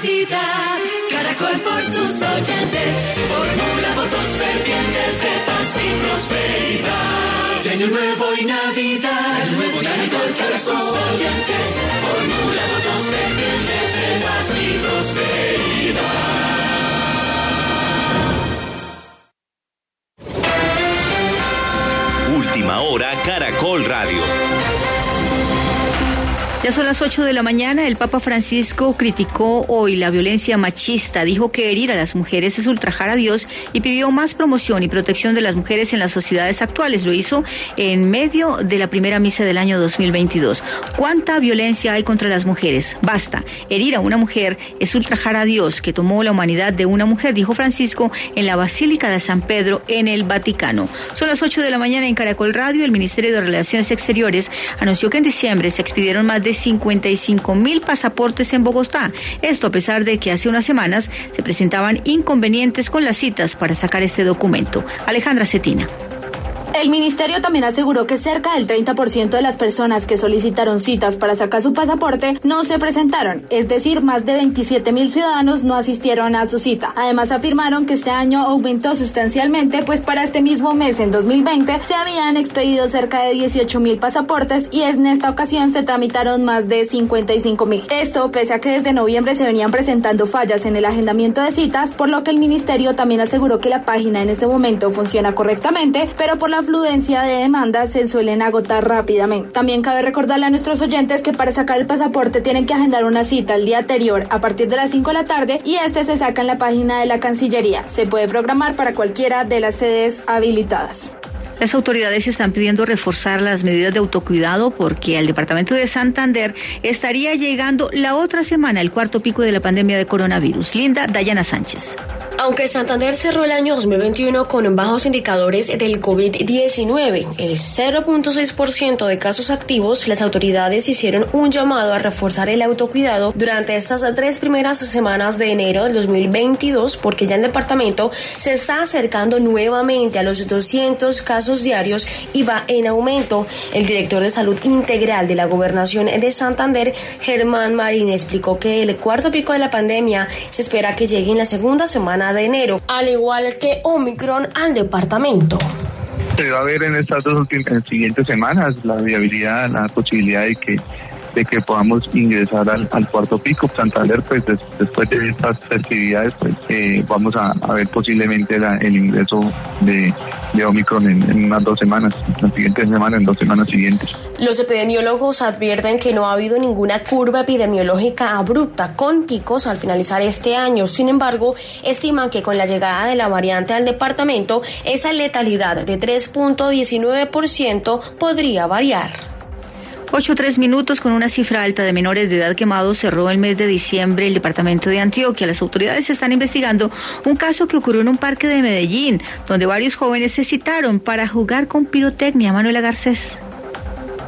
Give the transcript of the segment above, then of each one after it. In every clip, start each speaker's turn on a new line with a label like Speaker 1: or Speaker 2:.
Speaker 1: Caracol por sus oyentes, formula votos fervientes de paz y prosperidad. De año nuevo y Navidad, de nuevo Caracol por sus oyentes, formula votos fervientes de paz y prosperidad.
Speaker 2: Última hora, Caracol Radio.
Speaker 3: Ya son las 8 de la mañana. El Papa Francisco criticó hoy la violencia machista. Dijo que herir a las mujeres es ultrajar a Dios y pidió más promoción y protección de las mujeres en las sociedades actuales. Lo hizo en medio de la primera misa del año 2022. ¿Cuánta violencia hay contra las mujeres? Basta. Herir a una mujer es ultrajar a Dios que tomó la humanidad de una mujer, dijo Francisco en la Basílica de San Pedro en el Vaticano. Son las 8 de la mañana en Caracol Radio. El Ministerio de Relaciones Exteriores anunció que en diciembre se expidieron más de 55 mil pasaportes en Bogotá. Esto a pesar de que hace unas semanas se presentaban inconvenientes con las citas para sacar este documento. Alejandra Cetina.
Speaker 4: El ministerio también aseguró que cerca del 30% de las personas que solicitaron citas para sacar su pasaporte no se presentaron, es decir, más de 27 mil ciudadanos no asistieron a su cita. Además afirmaron que este año aumentó sustancialmente, pues para este mismo mes, en 2020, se habían expedido cerca de 18 mil pasaportes y en esta ocasión se tramitaron más de 55 mil. Esto pese a que desde noviembre se venían presentando fallas en el agendamiento de citas, por lo que el ministerio también aseguró que la página en este momento funciona correctamente, pero por la fluencia de demandas se suelen agotar rápidamente. También cabe recordarle a nuestros oyentes que para sacar el pasaporte tienen que agendar una cita el día anterior a partir de las 5 de la tarde y este se saca en la página de la Cancillería. Se puede programar para cualquiera de las sedes habilitadas.
Speaker 3: Las autoridades están pidiendo reforzar las medidas de autocuidado porque al departamento de Santander estaría llegando la otra semana el cuarto pico de la pandemia de coronavirus. Linda Dayana Sánchez.
Speaker 5: Aunque Santander cerró el año 2021 con bajos indicadores del COVID-19, el 0.6% de casos activos, las autoridades hicieron un llamado a reforzar el autocuidado durante estas tres primeras semanas de enero del 2022 porque ya el departamento se está acercando nuevamente a los 200 casos diarios y va en aumento. El director de salud integral de la gobernación de Santander, Germán Marín, explicó que el cuarto pico de la pandemia se espera que llegue en la segunda semana de enero, al igual que Omicron al departamento.
Speaker 6: Se va a ver en estas dos siguientes semanas la viabilidad, la posibilidad de que de que podamos ingresar al, cuarto pico. Santander, pues después de estas festividades, pues eh, vamos a, ver posiblemente la, el ingreso de, de Omicron en, en, unas dos semanas, la siguiente semana, en dos semanas siguientes.
Speaker 5: Los epidemiólogos advierten que no ha habido ninguna curva epidemiológica abrupta con picos al finalizar este año. Sin embargo, estiman que con la llegada de la variante al departamento, esa letalidad de 3.19% podría variar.
Speaker 3: 8 tres minutos con una cifra alta de menores de edad quemados cerró el mes de diciembre el departamento de Antioquia. Las autoridades están investigando un caso que ocurrió en un parque de Medellín, donde varios jóvenes se citaron para jugar con pirotecnia. Manuela Garcés.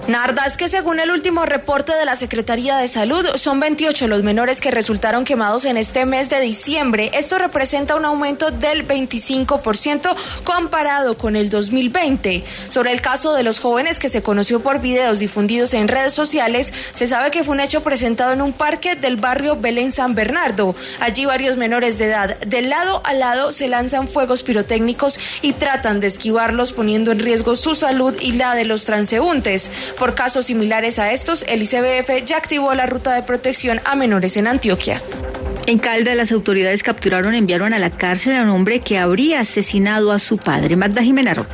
Speaker 7: Narda, es que según el último reporte de la Secretaría de Salud, son 28 los menores que resultaron quemados en este mes de diciembre. Esto representa un aumento del 25% comparado con el 2020. Sobre el caso de los jóvenes que se conoció por videos difundidos en redes sociales, se sabe que fue un hecho presentado en un parque del barrio Belén San Bernardo. Allí varios menores de edad de lado a lado se lanzan fuegos pirotécnicos y tratan de esquivarlos poniendo en riesgo su salud y la de los transeúntes. Por casos similares a estos, el ICBF ya activó la ruta de protección a menores en Antioquia.
Speaker 3: En Calda, las autoridades capturaron y enviaron a la cárcel a un hombre que habría asesinado a su padre, Magda Jimena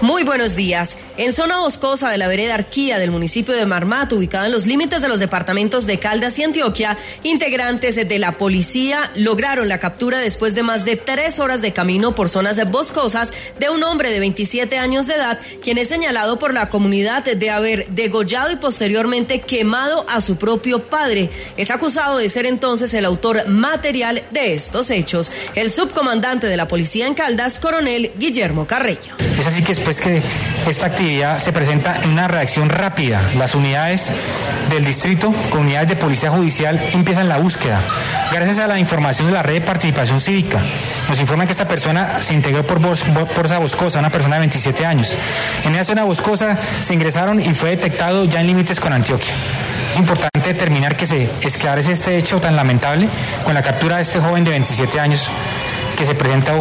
Speaker 8: Muy buenos días. En zona boscosa de la vereda Arquía del municipio de Marmato, ubicada en los límites de los departamentos de Caldas y Antioquia, integrantes de la policía lograron la captura después de más de tres horas de camino por zonas boscosas de un hombre de 27 años de edad, quien es señalado por la comunidad de haber degollado y posteriormente quemado a su propio padre. Es acusado de ser entonces el autor material de estos hechos. El subcomandante de la policía en Caldas, coronel Guillermo Carreño.
Speaker 9: Es así que después que esta actividad se presenta en una reacción rápida. Las unidades del distrito, con unidades de policía judicial, empiezan la búsqueda. Gracias a la información de la red de participación cívica, nos informan que esta persona se integró por, por esa boscosa, una persona de 27 años. En esa zona boscosa se ingresaron y fue detectado ya en límites con Antioquia. Es importante determinar que se esclarece este hecho tan lamentable con la captura de este joven de 27 años que se presenta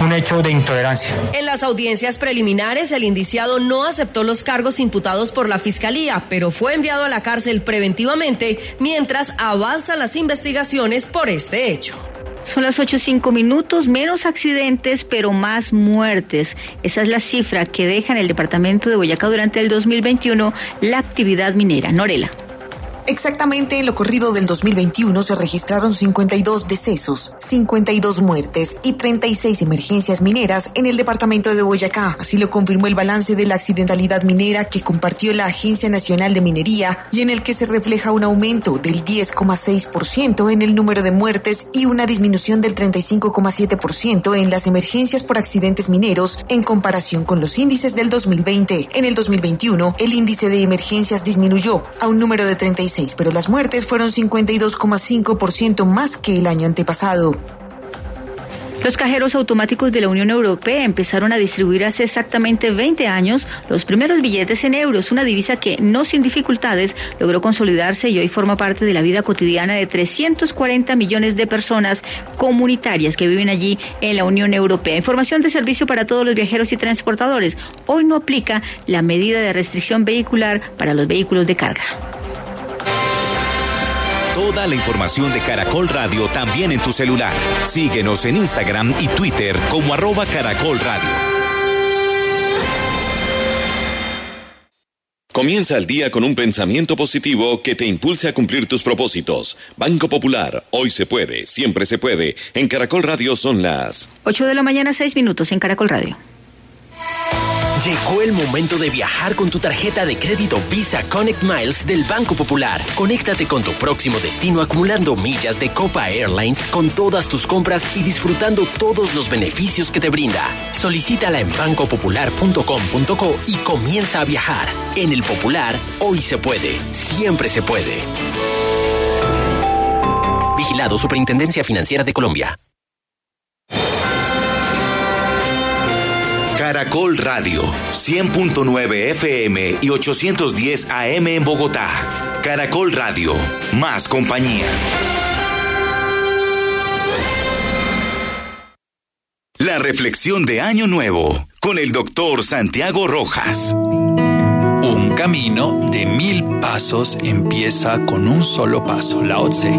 Speaker 9: un hecho de intolerancia.
Speaker 8: En las audiencias preliminares, el indiciado no aceptó los cargos imputados por la Fiscalía, pero fue enviado a la cárcel preventivamente mientras avanzan las investigaciones por este hecho.
Speaker 3: Son las 8.05 minutos, menos accidentes, pero más muertes. Esa es la cifra que deja en el departamento de Boyacá durante el 2021 la actividad minera. Norela.
Speaker 10: Exactamente en lo corrido del 2021 se registraron 52 decesos, 52 muertes y 36 emergencias mineras en el departamento de Boyacá. Así lo confirmó el balance de la accidentalidad minera que compartió la Agencia Nacional de Minería y en el que se refleja un aumento del 10,6% en el número de muertes y una disminución del 35,7% en las emergencias por accidentes mineros en comparación con los índices del 2020. En el 2021, el índice de emergencias disminuyó a un número de 36 pero las muertes fueron 52,5% más que el año antepasado.
Speaker 3: Los cajeros automáticos de la Unión Europea empezaron a distribuir hace exactamente 20 años los primeros billetes en euros, una divisa que no sin dificultades logró consolidarse y hoy forma parte de la vida cotidiana de 340 millones de personas comunitarias que viven allí en la Unión Europea. Información de servicio para todos los viajeros y transportadores. Hoy no aplica la medida de restricción vehicular para los vehículos de carga.
Speaker 2: Toda la información de Caracol Radio también en tu celular. Síguenos en Instagram y Twitter como arroba Caracol Radio. Comienza el día con un pensamiento positivo que te impulse a cumplir tus propósitos. Banco Popular, hoy se puede, siempre se puede. En Caracol Radio son las
Speaker 3: 8 de la mañana, 6 minutos en Caracol Radio.
Speaker 11: Llegó el momento de viajar con tu tarjeta de crédito Visa Connect Miles del Banco Popular. Conéctate con tu próximo destino acumulando millas de Copa Airlines con todas tus compras y disfrutando todos los beneficios que te brinda. Solicítala en bancopopular.com.co y comienza a viajar. En el Popular, hoy se puede, siempre se puede. Vigilado Superintendencia Financiera de Colombia.
Speaker 2: Caracol Radio, 100.9 FM y 810 AM en Bogotá. Caracol Radio, más compañía. La reflexión de Año Nuevo con el doctor Santiago Rojas.
Speaker 12: Un camino de mil pasos empieza con un solo paso, la OTSE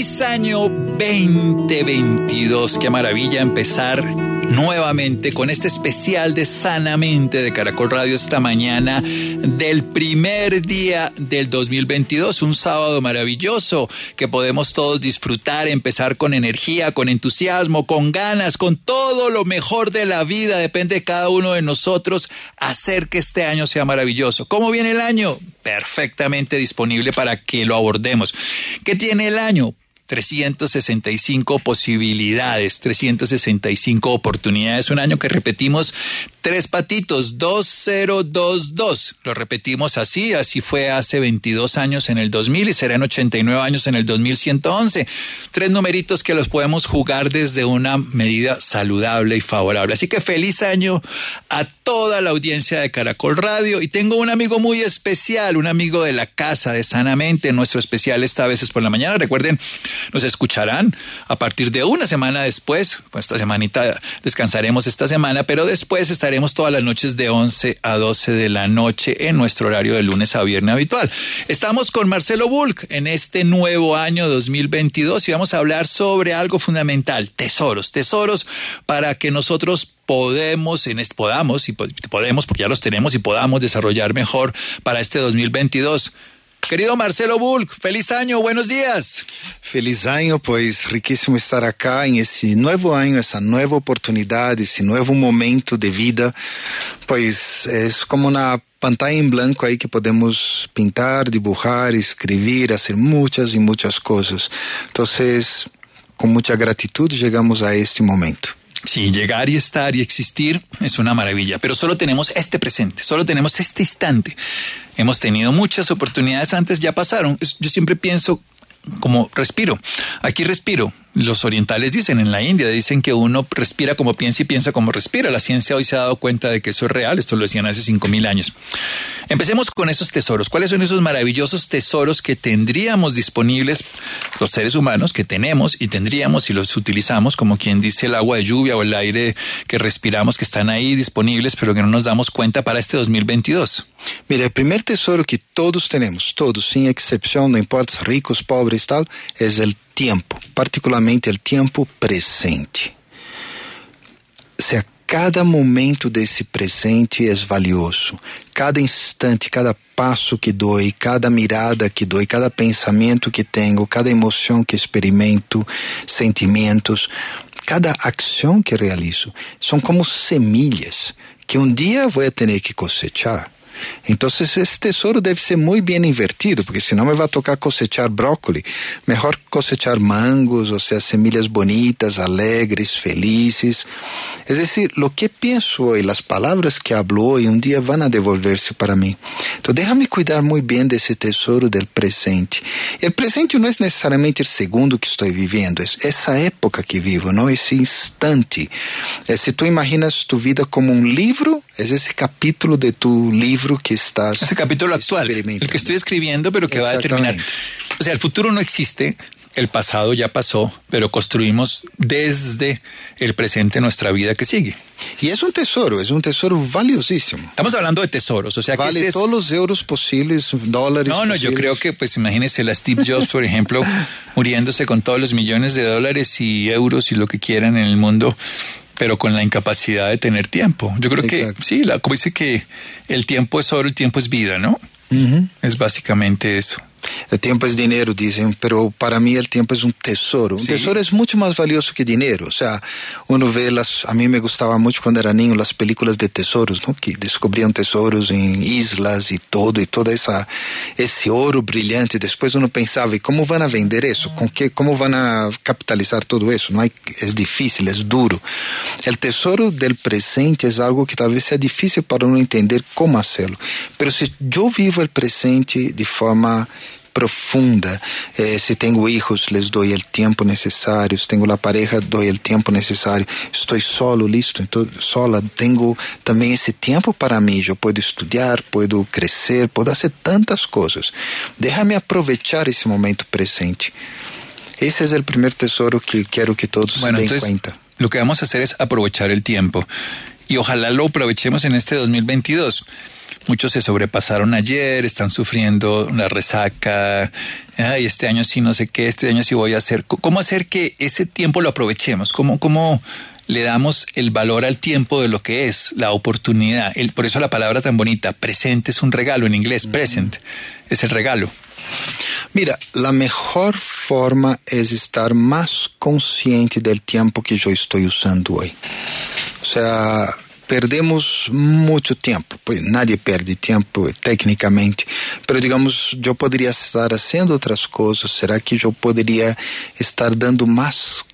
Speaker 12: feliz año 2022. Qué maravilla empezar nuevamente con este especial de Sanamente de Caracol Radio esta mañana del primer día del 2022, un sábado maravilloso que podemos todos disfrutar, empezar con energía, con entusiasmo, con ganas, con todo lo mejor de la vida, depende de cada uno de nosotros, hacer que este año sea maravilloso. ¿Cómo viene el año? Perfectamente disponible para que lo abordemos. ¿Qué tiene el año? 365 posibilidades, 365 oportunidades. Un año que repetimos tres patitos, 2022. Lo repetimos así, así fue hace 22 años en el 2000 y serán 89 años en el 2111. Tres numeritos que los podemos jugar desde una medida saludable y favorable. Así que feliz año a toda la audiencia de Caracol Radio y tengo un amigo muy especial, un amigo de la casa de Sanamente, nuestro especial esta vez es por la mañana. Recuerden, nos escucharán a partir de una semana después, pues esta semanita descansaremos esta semana, pero después estaremos todas las noches de 11 a 12 de la noche en nuestro horario de lunes a viernes habitual. Estamos con Marcelo Bulk en este nuevo año 2022 y vamos a hablar sobre algo fundamental, tesoros, tesoros para que nosotros podemos, en este, podamos y podemos, porque ya los tenemos y podamos desarrollar mejor para este 2022. Querido Marcelo Bulk, feliz año, buenos días.
Speaker 13: Feliz año, pues riquísimo estar acá en ese nuevo año, esa nueva oportunidad, ese nuevo momento de vida. Pues es como una pantalla en blanco ahí que podemos pintar, dibujar, escribir, hacer muchas y muchas cosas. Entonces, con mucha gratitud llegamos a este momento.
Speaker 12: Sí, llegar y estar y existir es una maravilla, pero solo tenemos este presente, solo tenemos este instante. Hemos tenido muchas oportunidades antes, ya pasaron. Yo siempre pienso como respiro. Aquí respiro. Los orientales dicen en la India, dicen que uno respira como piensa y piensa como respira. La ciencia hoy se ha dado cuenta de que eso es real, esto lo decían hace cinco mil años. Empecemos con esos tesoros. ¿Cuáles son esos maravillosos tesoros que tendríamos disponibles los seres humanos, que tenemos y tendríamos si los utilizamos, como quien dice el agua de lluvia o el aire que respiramos, que están ahí disponibles, pero que no nos damos cuenta para este 2022?
Speaker 13: Mira, el primer tesoro que todos tenemos, todos, sin excepción, no importa ricos, pobres, tal, es el tiempo, particularmente el tiempo presente. O sea, cada momento desse presente é valioso. Cada instante, cada passo que dou, cada mirada que dou, cada pensamento que tenho, cada emoção que experimento, sentimentos, cada ação que realizo, são como semilhas que um dia vou ter que cosechar. Entonces ese tesoro debe ser muy bien invertido, porque si no me va a tocar cosechar brócoli. Mejor cosechar mangos, o sea, semillas bonitas, alegres, felices. Es decir, lo que pienso hoy, las palabras que hablo hoy, un día van a devolverse para mí. Entonces déjame cuidar muy bien de ese tesoro del presente. El presente no es necesariamente el segundo que estoy viviendo, es esa época que vivo, ¿no? Ese instante. Es, si tú imaginas tu vida como un libro, es ese capítulo de tu que estás.
Speaker 12: Ese capítulo actual, el que estoy escribiendo, pero que va a terminar. O sea, el futuro no existe, el pasado ya pasó, pero construimos desde el presente nuestra vida que sigue.
Speaker 13: Y es un tesoro, es un tesoro valiosísimo.
Speaker 12: Estamos hablando de tesoros, o sea
Speaker 13: vale
Speaker 12: que este
Speaker 13: es... todos los euros posibles, dólares.
Speaker 12: No, no,
Speaker 13: posibles.
Speaker 12: yo creo que, pues imagínese la Steve Jobs, por ejemplo, muriéndose con todos los millones de dólares y euros y lo que quieran en el mundo pero con la incapacidad de tener tiempo. Yo creo Exacto. que sí, la, como dice que el tiempo es oro, el tiempo es vida, ¿no? Uh -huh. Es básicamente eso.
Speaker 13: El tiempo es dinero, dicen, pero para mí el tiempo es un tesoro. Un sí. tesoro es mucho más valioso que dinero. O sea, uno ve las, a mí me gustaba mucho cuando era niño las películas de tesoros, ¿no? Que descubrían tesoros en islas y todo, y toda esa, ese oro brillante. Después uno pensaba, ¿y cómo van a vender eso? ¿Con qué, cómo van a capitalizar todo eso? No hay, es difícil, es duro. El tesoro del presente es algo que tal vez sea difícil para uno entender cómo hacerlo. Pero si yo vivo el presente de forma profunda. Eh, si tengo hijos, les doy el tiempo necesario. Si tengo la pareja, doy el tiempo necesario. Estoy solo, listo. Entonces, sola, tengo también ese tiempo para mí. Yo puedo estudiar, puedo crecer, puedo hacer tantas cosas. Déjame aprovechar ese momento presente. Ese es el primer tesoro que quiero que todos
Speaker 12: bueno,
Speaker 13: den
Speaker 12: entonces,
Speaker 13: cuenta.
Speaker 12: Lo que vamos a hacer es aprovechar el tiempo. Y ojalá lo aprovechemos en este 2022 muchos se sobrepasaron ayer, están sufriendo una resaca, ay, este año sí no sé qué, este año sí voy a hacer. ¿Cómo hacer que ese tiempo lo aprovechemos? ¿Cómo, cómo le damos el valor al tiempo de lo que es, la oportunidad? El, por eso la palabra tan bonita, presente es un regalo en inglés, present, es el regalo.
Speaker 13: Mira, la mejor forma es estar más consciente del tiempo que yo estoy usando hoy. O sea, perdemos mucho tiempo, pues nadie pierde tiempo técnicamente, pero digamos, yo podría estar haciendo otras cosas, ¿será que yo podría estar dando más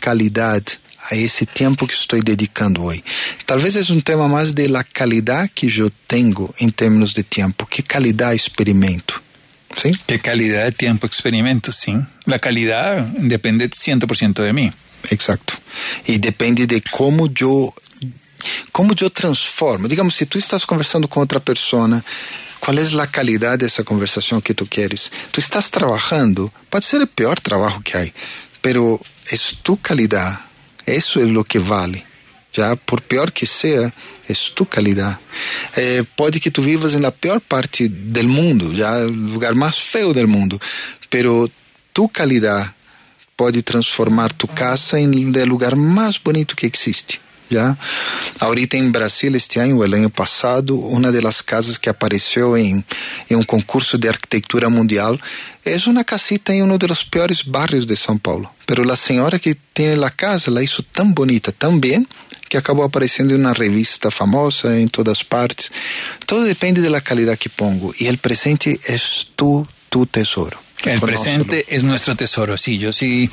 Speaker 13: calidad a esse tempo que estou dedicando hoje. Talvez é um tema mais de la calidad que eu tenho em termos de tempo. Que calidad experimento? ¿Sí?
Speaker 12: ¿Qué calidad de tiempo experimento? Sí. La calidad depende 100% de mí.
Speaker 13: Exacto. Y depende de cómo yo como eu transformo. Digamos, se tu estás conversando com outra pessoa, qual é a qualidade dessa conversação que tu queres? Tu estás trabalhando, pode ser o pior trabalho que há, pero é tu qualidade. Isso é o que vale. Já por pior que seja, é tu qualidade. Eh, pode que tu vivas na pior parte do mundo, já lugar mais feio do mundo, pero tu qualidade pode transformar tu casa em lugar mais bonito que existe. Já ahorita em Brasil este ano, o ano passado, uma das casas que apareceu em, em um concurso de arquitetura mundial é uma casita em um dos piores barrios de São Paulo. Pero a senhora que tem a casa, ela hizo tão bonita, tão bem, que acabou aparecendo em uma revista famosa em todas partes. Todo depende da qualidade que pongo e o presente é tu tu tesoro.
Speaker 12: El presente es nuestro tesoro, sí, yo sí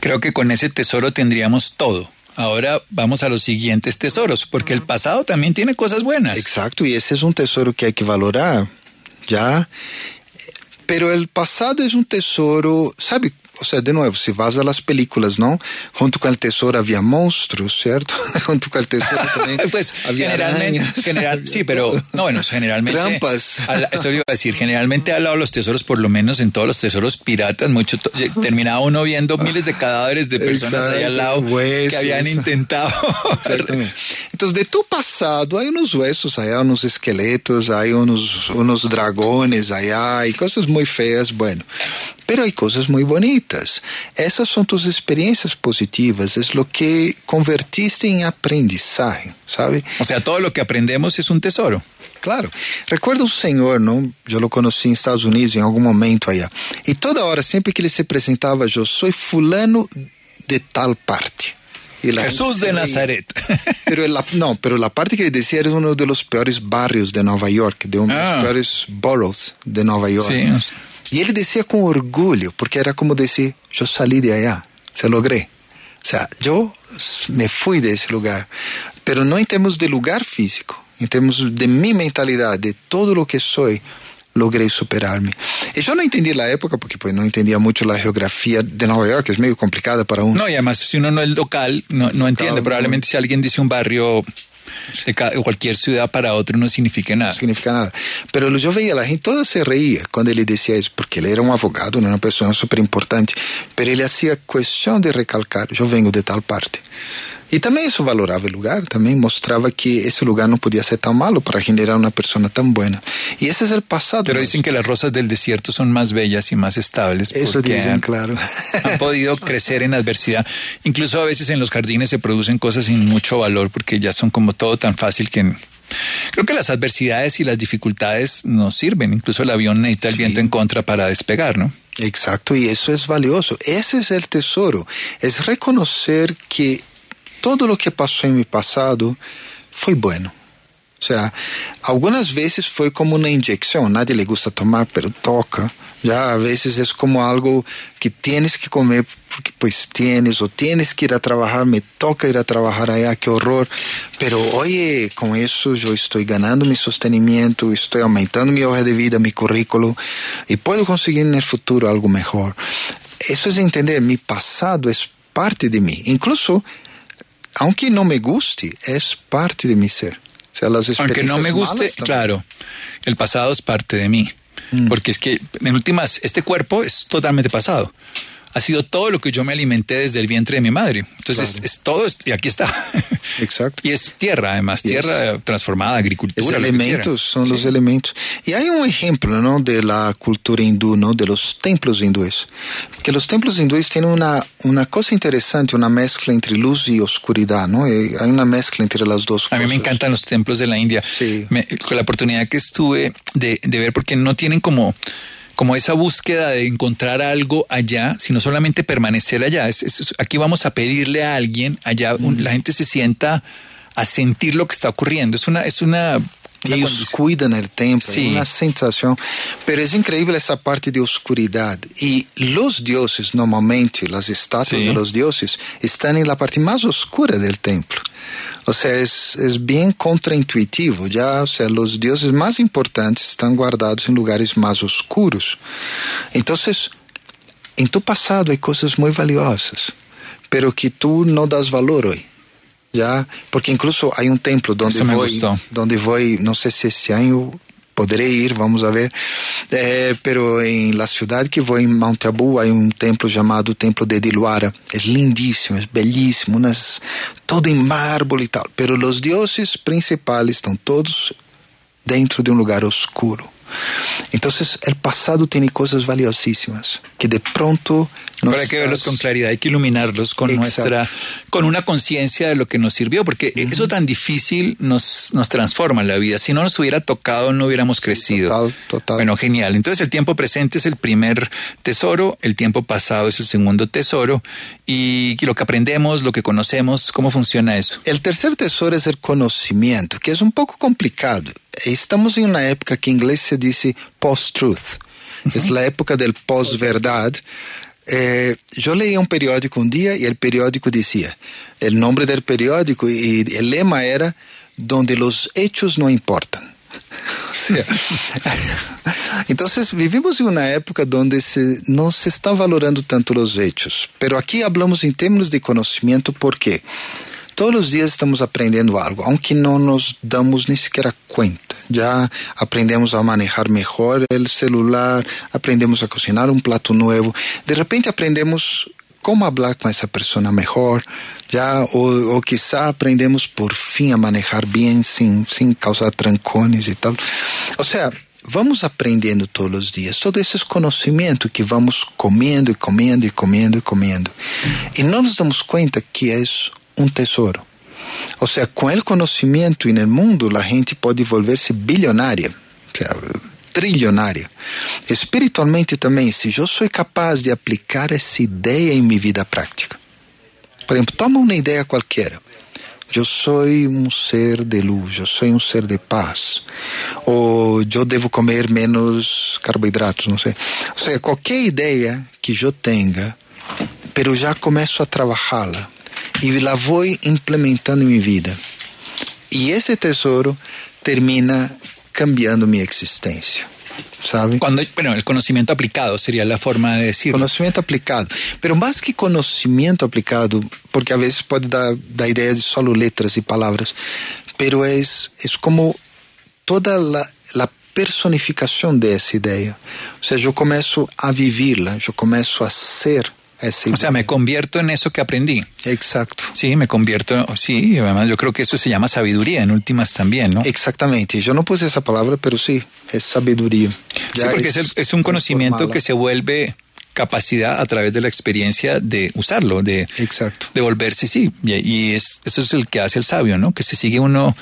Speaker 12: creo que con ese tesoro tendríamos todo. Ahora vamos a los siguientes tesoros, porque el pasado también tiene cosas buenas.
Speaker 13: Exacto, y ese es un tesoro que hay que valorar, ¿ya? Pero el pasado es un tesoro, ¿sabe? O sea, de nuevo, si vas a las películas, ¿no? Junto con el tesoro había monstruos, ¿cierto? Junto con el tesoro también
Speaker 12: pues
Speaker 13: había
Speaker 12: generalmente,
Speaker 13: arañas.
Speaker 12: general, sí, pero no, bueno, generalmente.
Speaker 13: Trampas.
Speaker 12: al- eso iba a decir, generalmente al lado de los tesoros, por lo menos en todos los tesoros piratas, mucho terminaba uno viendo miles de cadáveres de personas ahí al lado
Speaker 13: Exacto,
Speaker 12: que habían
Speaker 13: huesos.
Speaker 12: intentado.
Speaker 13: Entonces, de tu pasado hay unos huesos allá, unos esqueletos, hay unos, unos dragones allá, hay cosas muy feas, bueno. Pero hay cosas muy bonitas. Esas son tus experiencias positivas, es lo que convertiste en aprendizaje, ¿sabe?
Speaker 12: O sea, todo lo que aprendemos es un tesoro.
Speaker 13: Claro. Recuerdo un señor, ¿no? Yo lo conocí en Estados Unidos en algún momento allá. Y toda hora, siempre que ele se presentaba, yo soy fulano de tal parte.
Speaker 12: Jesús de. Nazaret.
Speaker 13: Pero la, no, pero la parte que él decía era uno de los peores barrios de Nueva York, de uno de
Speaker 12: Ah.
Speaker 13: los peores boroughs de Nueva York.
Speaker 12: Sí, o
Speaker 13: Y él decía con orgullo, porque era como decir, yo salí de allá, se logré. O sea, yo me fui de ese lugar, pero no en términos de lugar físico, en términos de mi mentalidad, de todo lo que soy, logré superarme. Y yo no entendí la época, porque pues no entendía mucho la geografía de Nueva York, que es medio complicada para uno.
Speaker 12: No, y además, si uno no es local, no, no entiende. Probablemente si alguien dice un barrio de cualquier ciudad para otro no significa nada.
Speaker 13: no significa nada. Pero yo veía la gente, toda se reía cuando él decía eso, porque él era un abogado, una persona súper importante, pero él hacía cuestión de recalcar, yo vengo de tal parte. Y también eso valoraba el lugar, también mostraba que ese lugar no podía ser tan malo para generar una persona tan buena. Y ese es el pasado.
Speaker 12: Pero dicen que las rosas del desierto son más bellas y más estables
Speaker 13: Eso
Speaker 12: porque
Speaker 13: dicen,
Speaker 12: han,
Speaker 13: claro.
Speaker 12: han podido crecer en adversidad. Incluso a veces en los jardines se producen cosas sin mucho valor porque ya son como todo tan fácil que creo que las adversidades y las dificultades nos sirven. Incluso el avión necesita el viento en contra para despegar, ¿no?
Speaker 13: Exacto, y eso es valioso. Ese es el tesoro, es reconocer que todo lo que pasó en mi pasado fue bueno. O sea, algunas veces fue como una inyección, nadie le gusta tomar, pero toca. Ya a veces es como algo que tienes que comer porque pues tienes o tienes que ir a trabajar, me toca ir a trabajar allá, qué horror. Pero oye, con eso yo estoy ganando mi sostenimiento, estoy aumentando mi hoja de vida, mi currículo y puedo conseguir en el futuro algo mejor. Eso es entender, mi pasado es parte de mí. Incluso, aunque no me guste, es parte de mi ser. O sea, las
Speaker 12: Aunque no me
Speaker 13: experiencias
Speaker 12: guste, claro, el pasado es parte de mí. Porque es que, en últimas, este cuerpo es totalmente pasado. Ha sido todo lo que yo me alimenté desde el vientre de mi madre. Entonces, es, todo, y aquí está.
Speaker 13: Exacto.
Speaker 12: Y es tierra, además, tierra transformada, agricultura. lo que
Speaker 13: elementos, son los
Speaker 12: Sí.
Speaker 13: elementos. Y hay un ejemplo, ¿no? De la cultura hindú, ¿no? De los templos hindúes. Que los templos hindúes tienen una, una cosa interesante, una mezcla entre luz y oscuridad, ¿no? Eh, hay una mezcla entre las dos
Speaker 12: A mí me encantan los templos de la India. Me- con la oportunidad que estuve de, de ver, porque no tienen como, como esa búsqueda de encontrar algo allá, sino solamente permanecer allá. Es- es- aquí vamos a pedirle a alguien, allá un- la gente se sienta a sentir lo que está ocurriendo. Es una, es una, condición.
Speaker 13: cuidan el templo,
Speaker 12: Sí.
Speaker 13: es una sensación. Pero es increíble esa parte de oscuridad. Y los dioses, normalmente, las estatuas
Speaker 12: Sí.
Speaker 13: de los dioses, están en la parte más oscura del templo. O sea, es, es bien contraintuitivo. Ya, o sea, los dioses más importantes están guardados en lugares más oscuros. Entonces, en tu pasado hay cosas muy valiosas, pero que tú no das valor hoy. Ya, porque incluso hay un templo donde
Speaker 12: Eso
Speaker 13: voy,
Speaker 12: gustó.
Speaker 13: donde voy, no sé si este año podré ir, vamos a ver, Eh, pero en la ciudad que voy, en Mount Abu, hay un templo llamado Templo de Diluara. Es lindísimo, es bellísimo, unas, todo en mármol y tal, pero los dioses principales están todos dentro de un lugar oscuro. Entonces, el pasado tiene cosas valiosísimas que de pronto no
Speaker 12: Pero hay que verlos con claridad, hay que iluminarlos con
Speaker 13: Exacto.
Speaker 12: nuestra, con una conciencia de lo que nos sirvió, porque eso tan difícil nos, nos transforma la vida. Si no nos hubiera tocado, no hubiéramos crecido.
Speaker 13: total, total.
Speaker 12: Bueno, genial. Entonces el tiempo presente es el primer tesoro, el tiempo pasado es el segundo tesoro, y lo que aprendemos, lo que conocemos, ¿cómo funciona eso?
Speaker 13: El tercer tesoro es el conocimiento, que es un poco complicado. Estamos en una época que en inglés se dice post-truth. Es la época del post-verdad. Eh, yo leía un periódico un día y el periódico decía, el nombre del periódico y el lema era, donde los hechos no importan. Entonces vivimos en una época donde se, no se están valorando tanto los hechos, pero aquí hablamos en términos de conocimiento porque todos los días estamos aprendiendo algo, aunque no nos damos ni siquiera cuenta. Ya aprendemos a manejar mejor el celular, aprendemos a cocinar un plato nuevo, de repente aprendemos cómo hablar con esa persona mejor, ya, o, o quizá aprendemos por fin a manejar bien sin, sin causar trancones y tal. O sea, vamos aprendendo todos los días, todo ese es conocimiento que vamos comiendo y comiendo y comiendo y comiendo. Y no nos damos cuenta que es un tesoro. O sea, con el conocimiento en el mundo la gente puede volverse billonaria. O sea, trilionária. Espiritualmente também, se eu sou capaz de aplicar essa ideia em minha vida prática. Por exemplo, toma uma ideia qualquer. Eu sou um ser de luz, eu sou um ser de paz. Ou eu devo comer menos carboidratos, não sei. Ou seja, qualquer ideia que eu tenha, pero já começo a trabalhá-la e la vou implementando em minha vida. E esse tesouro termina cambiando mi existencia. ¿Sabe?
Speaker 12: Cuando, bueno, el conocimiento aplicado sería la forma de decirlo.
Speaker 13: Conocimiento aplicado. Pero más que conocimiento aplicado, porque a veces puede dar la idea de solo letras y palabras, pero es, es como toda la, la personificación de esa idea. O sea, yo comienzo a vivirla, yo comienzo a ser idea.
Speaker 12: O sea, me convierto en eso que aprendí.
Speaker 13: Exacto.
Speaker 12: Sí, me convierto, sí, además yo creo que eso se llama sabiduría en últimas también, ¿no?
Speaker 13: Exactamente. Yo no puse esa palabra, pero sí, es sabiduría.
Speaker 12: Ya sí, porque es, es, es un conocimiento que se vuelve capacidad a través de la experiencia de usarlo, de,
Speaker 13: Exacto.
Speaker 12: de volverse, sí, y, y es, eso es el que hace el sabio, ¿no? Que se sigue uno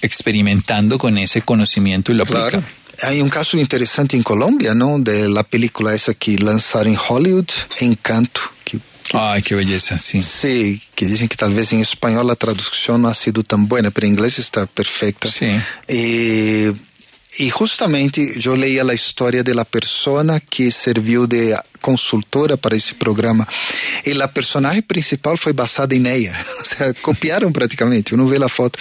Speaker 12: experimentando con ese conocimiento y lo aplica.
Speaker 13: Claro. Hay un caso interesante en Colombia, ¿no? De la película esa que lanzaron en Hollywood, Encanto. Que,
Speaker 12: que, Ay, qué belleza, sí.
Speaker 13: Sí, que dicen que tal vez en español la traducción no ha sido tan buena, pero en inglés está perfecta.
Speaker 12: Sí.
Speaker 13: Y, y justamente yo leía la historia de la persona que sirvió de consultora para esse programa. E a personagem principal foi basada em ella. O sea, copiaram praticamente. Uno vê a foto.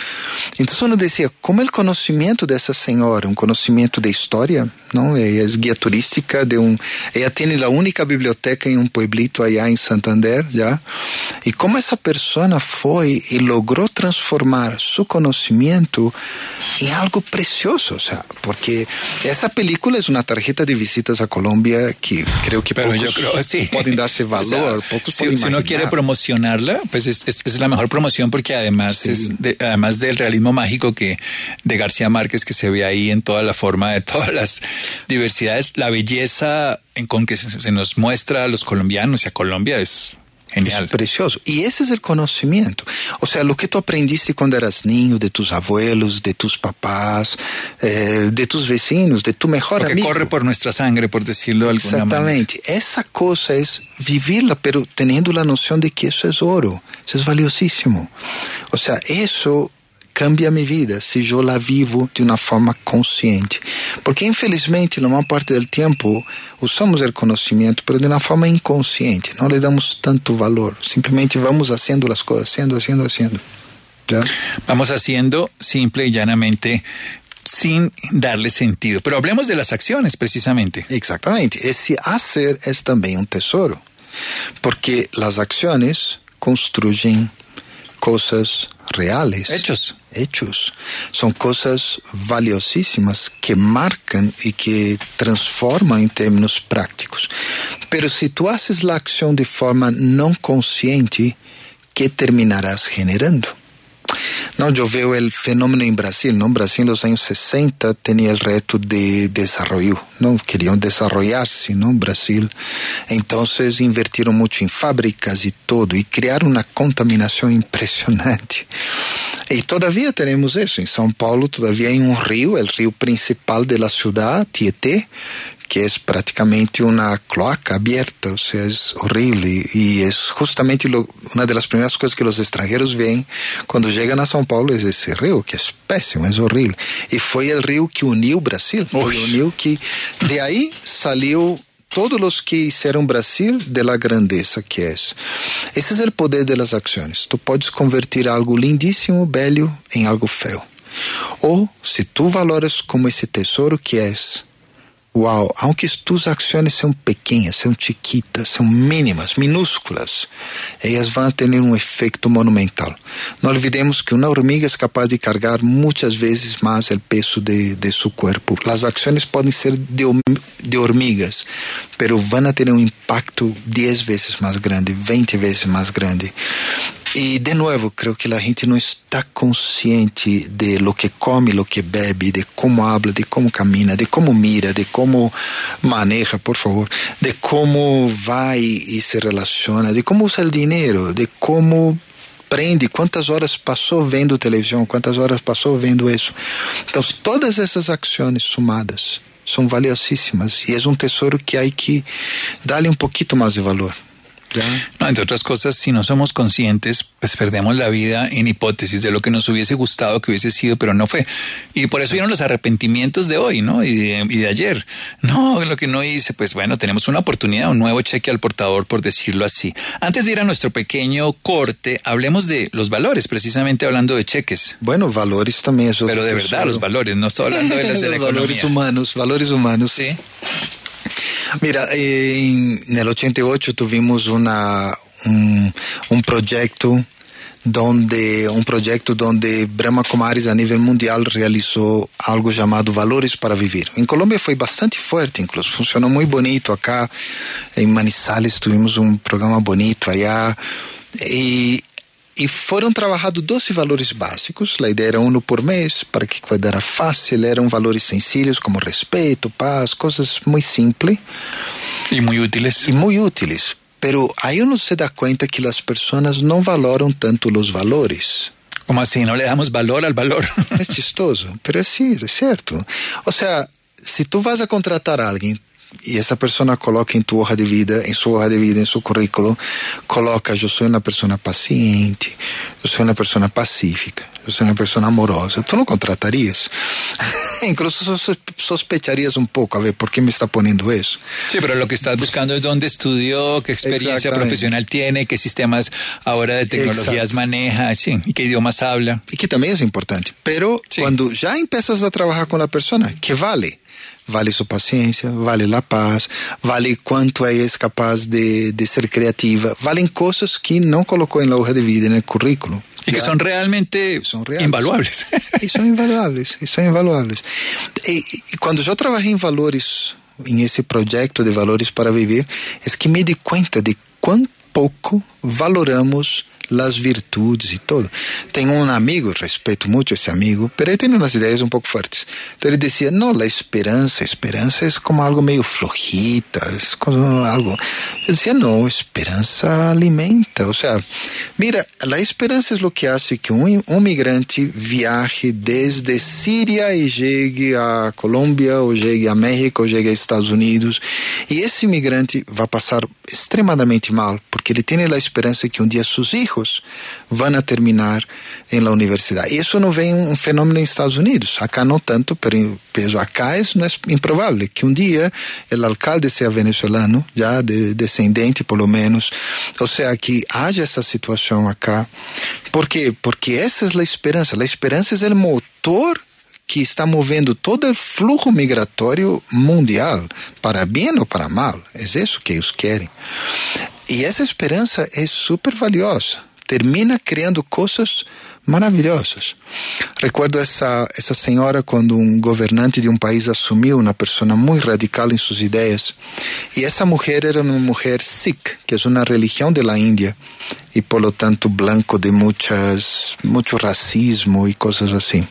Speaker 13: Então, uno dizia, como o conhecimento dessa senhora, um conhecimento de história, não? Ella é guia turística de um. Ela tem a única biblioteca em um pueblito allá em Santander, já. E como essa pessoa foi e logrou transformar seu conhecimento em algo precioso, o sea, porque essa película é uma tarjeta de visitas a Colômbia que creio que
Speaker 12: Pero yo creo, sí.
Speaker 13: pueden darse valor,
Speaker 12: O sea, si, si uno quiere promocionarla, pues es, es, es la mejor promoción porque además
Speaker 13: Sí.
Speaker 12: es de- además del realismo mágico que de García Márquez que se ve ahí en toda la forma de todas las diversidades, la belleza en con que se, se nos muestra a los colombianos y a Colombia es genial.
Speaker 13: Es precioso. Y ese es el conocimiento. O sea, lo que tú aprendiste cuando eras niño, de tus abuelos, de tus papás, eh, de tus vecinos, de tu mejor
Speaker 12: Lo que
Speaker 13: amigo.
Speaker 12: corre por nuestra sangre, por decirlo de alguna manera.
Speaker 13: Exactamente. Esa cosa es vivirla, pero teniendo la noción de que eso es oro, eso es valiosísimo. O sea, eso cambia mi vida si yo la vivo de una forma consciente. Porque infelizmente, la mayor parte del tiempo, usamos el conocimiento, pero de una forma inconsciente. No le damos tanto valor. Simplemente vamos haciendo las cosas, haciendo, haciendo, haciendo. ¿Ya?
Speaker 12: Vamos haciendo simple y llanamente sin darle sentido. Pero hablemos de las acciones precisamente.
Speaker 13: Exactamente. Ese hacer es también un tesoro, porque las acciones construyen cosas reales.
Speaker 12: Hechos.
Speaker 13: Hechos. Son cosas valiosísimas que marcan y que transforman en términos prácticos. Pero si tú haces la acción de forma no consciente, ¿qué terminarás generando? No, yo veo el fenómeno en Brasil, ¿no? Brasil en los años 60 tenía el reto de desarrollo, ¿no? Querían desarrollarse, ¿no? Brasil. Entonces invirtieron mucho en fábricas y todo y crearon una contaminación impresionante. Y todavía tenemos eso. En São Paulo todavía hay un río, el río principal de la ciudad, Tietê, que es prácticamente una cloaca abierta, o sea, es horrible. Y es justamente lo- una de las primeras cosas que los extranjeros ven cuando llegan a São Paulo, es ese río, que es pésimo, es horrible. Y fue el río que unió Brasil, fue el río que de ahí salió todos los que hicieron Brasil de la grandeza que es. Ese es el poder de las acciones. Tú puedes convertir algo lindísimo, bello, en algo feo. O si tú valoras como ese tesoro que es, wow, aunque tus acciones sean pequeñas, sean chiquitas, sean mínimas, minúsculas, ellas van a tener un efecto monumental. No olvidemos que una hormiga es capaz de cargar muchas veces más el peso de, de su cuerpo. Las acciones pueden ser de, de hormigas, pero van a tener un impacto 10 veces más grande, 20 veces más grande. E, de novo, creio que a gente não está consciente de lo que come, lo que bebe, de como habla, de como camina, de como mira, de como maneja, por favor, de como vai e se relaciona, de como usa o dinheiro, de como prende, quantas horas passou vendo televisão, quantas horas passou vendo isso. Então, todas essas ações sumadas são valiosíssimas e é um tesouro que há que dar-lhe um pouquinho mais de valor.
Speaker 12: No, entre otras cosas, si no somos conscientes, pues perdemos la vida en hipótesis de lo que nos hubiese gustado que hubiese sido, pero no fue. Y por eso vieron los arrepentimientos de hoy, ¿no? Y de, y de ayer. No, lo que no hice, pues bueno, tenemos una oportunidad, un nuevo cheque al portador, por decirlo así. Antes de ir a nuestro pequeño corte, hablemos de los valores, precisamente hablando de cheques.
Speaker 13: Bueno, valores también eso.
Speaker 12: Pero de verdad, los valores, no estoy hablando de los de la
Speaker 13: valores humanos, valores humanos.
Speaker 12: Sí.
Speaker 13: Mira, en, en, el 88 tuvimos una, un, un proyecto donde um projeto onde Brahma Kumaris a nível mundial realizou algo chamado Valores para Viver. Em Colômbia foi bastante forte, incluso funcionou muito bonito. Acá em Manizales tuvimos um programa bonito allá e e foram trabalhados 12 valores básicos. A ideia era um por mês, para que quedara fácil. Eram valores sencillos como respeito, paz, coisas muito simples.
Speaker 12: E muito úteis.
Speaker 13: E muito úteis. Pero aí uno se dá conta que as pessoas não valoram tanto os valores.
Speaker 12: Como assim? Não le damos valor al valor?
Speaker 13: é chistoso, pero é sim, é certo. O sea, se tu vas a contratar alguém e essa pessoa coloca em tua hoja de vida, em sua hoja de vida, em seu currículo, coloca: eu sou uma pessoa paciente, eu sou uma pessoa pacífica, eu sou uma pessoa amorosa. Tu não contratarias? Incluso sospecharias un poco, a ver, ¿por qué me está poniendo eso?
Speaker 12: Sí, pero lo que estás buscando es dónde estudió, qué experiencia profesional tiene, qué sistemas ahora de tecnologías Exacto. maneja, sí, y qué idiomas habla.
Speaker 13: Y que también es importante. Pero sí. cuando ya empiezas a trabajar con la persona, ¿qué vale? Vale su paciencia, vale la paz, vale cuánto ella es capaz de, de ser creativa, valen cosas que no colocó en la hoja de vida, en el currículo.
Speaker 12: Y que son realmente son reales. invaluables.
Speaker 13: Y son invaluables, y son invaluables. Y, y cuando yo trabajé en valores, en ese proyecto de valores para vivir, es que me di cuenta de cuán poco valoramos las virtudes y todo. Tengo un amigo, respeto mucho a ese amigo, pero él tiene unas ideas un poco fuertes. Entonces él decía, no, la esperanza, esperanza es como algo medio flojita, es como algo... Yo decía, no, esperanza alimenta. O sea, mira, la esperanza es lo que hace que un, un migrante viaje desde Siria y llegue a Colombia, o llegue a México, o llegue a Estados Unidos. Y ese migrante va a pasar extremadamente mal, porque él tiene la esperanza que día sus hijos van a terminar en la universidad. Y eso no ve un fenómeno en Estados Unidos. Acá no tanto, pero, pero acá es, no es improbable que un día el alcalde sea venezolano, ya de, descendente por lo menos. O sea, que haya esa situación acá. ¿Por qué? Porque esa es la esperanza. La esperanza es el motor que está movendo todo o fluxo migratório mundial, para bem ou para mal. É isso que eles querem. E essa esperança é super valiosa. Termina criando coisas maravilhosas. Recuerdo essa, essa senhora quando um governante de um país assumiu uma pessoa muito radical em suas ideias. E essa mulher era uma mulher Sikh, que é uma religião da Índia, e por lo tanto blanco de muitas, muito racismo e coisas assim.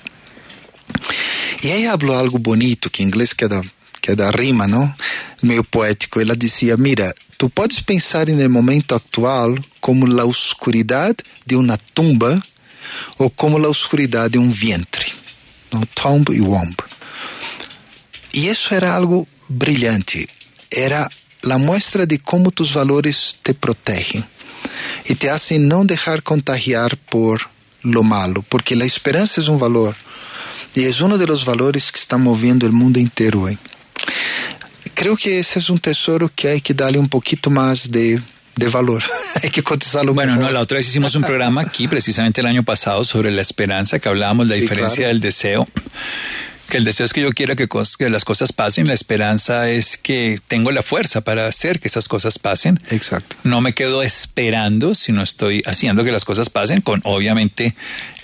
Speaker 13: E ela falou algo bonito, que em inglês queda, queda rima, não? Meio poético. Ela dizia: Mira, tu podes pensar no momento atual como a oscuridade de uma tumba ou como a oscuridade de um vientre. No? Tomb e womb. E isso era algo brilhante. Era a mostra de como tus valores te protegem e te hacen não deixar contagiar por lo malo, porque a esperança é um valor. Es uno de los valores que está moviendo el mundo entero hoy. Creo que ese es un tesoro que hay que darle un poquito más de, de valor. hay que cotizarlo.
Speaker 12: Bueno, no, la otra vez hicimos un programa aquí, precisamente el año pasado, sobre la esperanza, que hablábamos de la diferencia del deseo que el deseo es que yo quiera que, que, las cosas pasen, la esperanza es que tengo la fuerza para hacer que esas cosas pasen.
Speaker 13: Exacto.
Speaker 12: No me quedo esperando, sino estoy haciendo que las cosas pasen con obviamente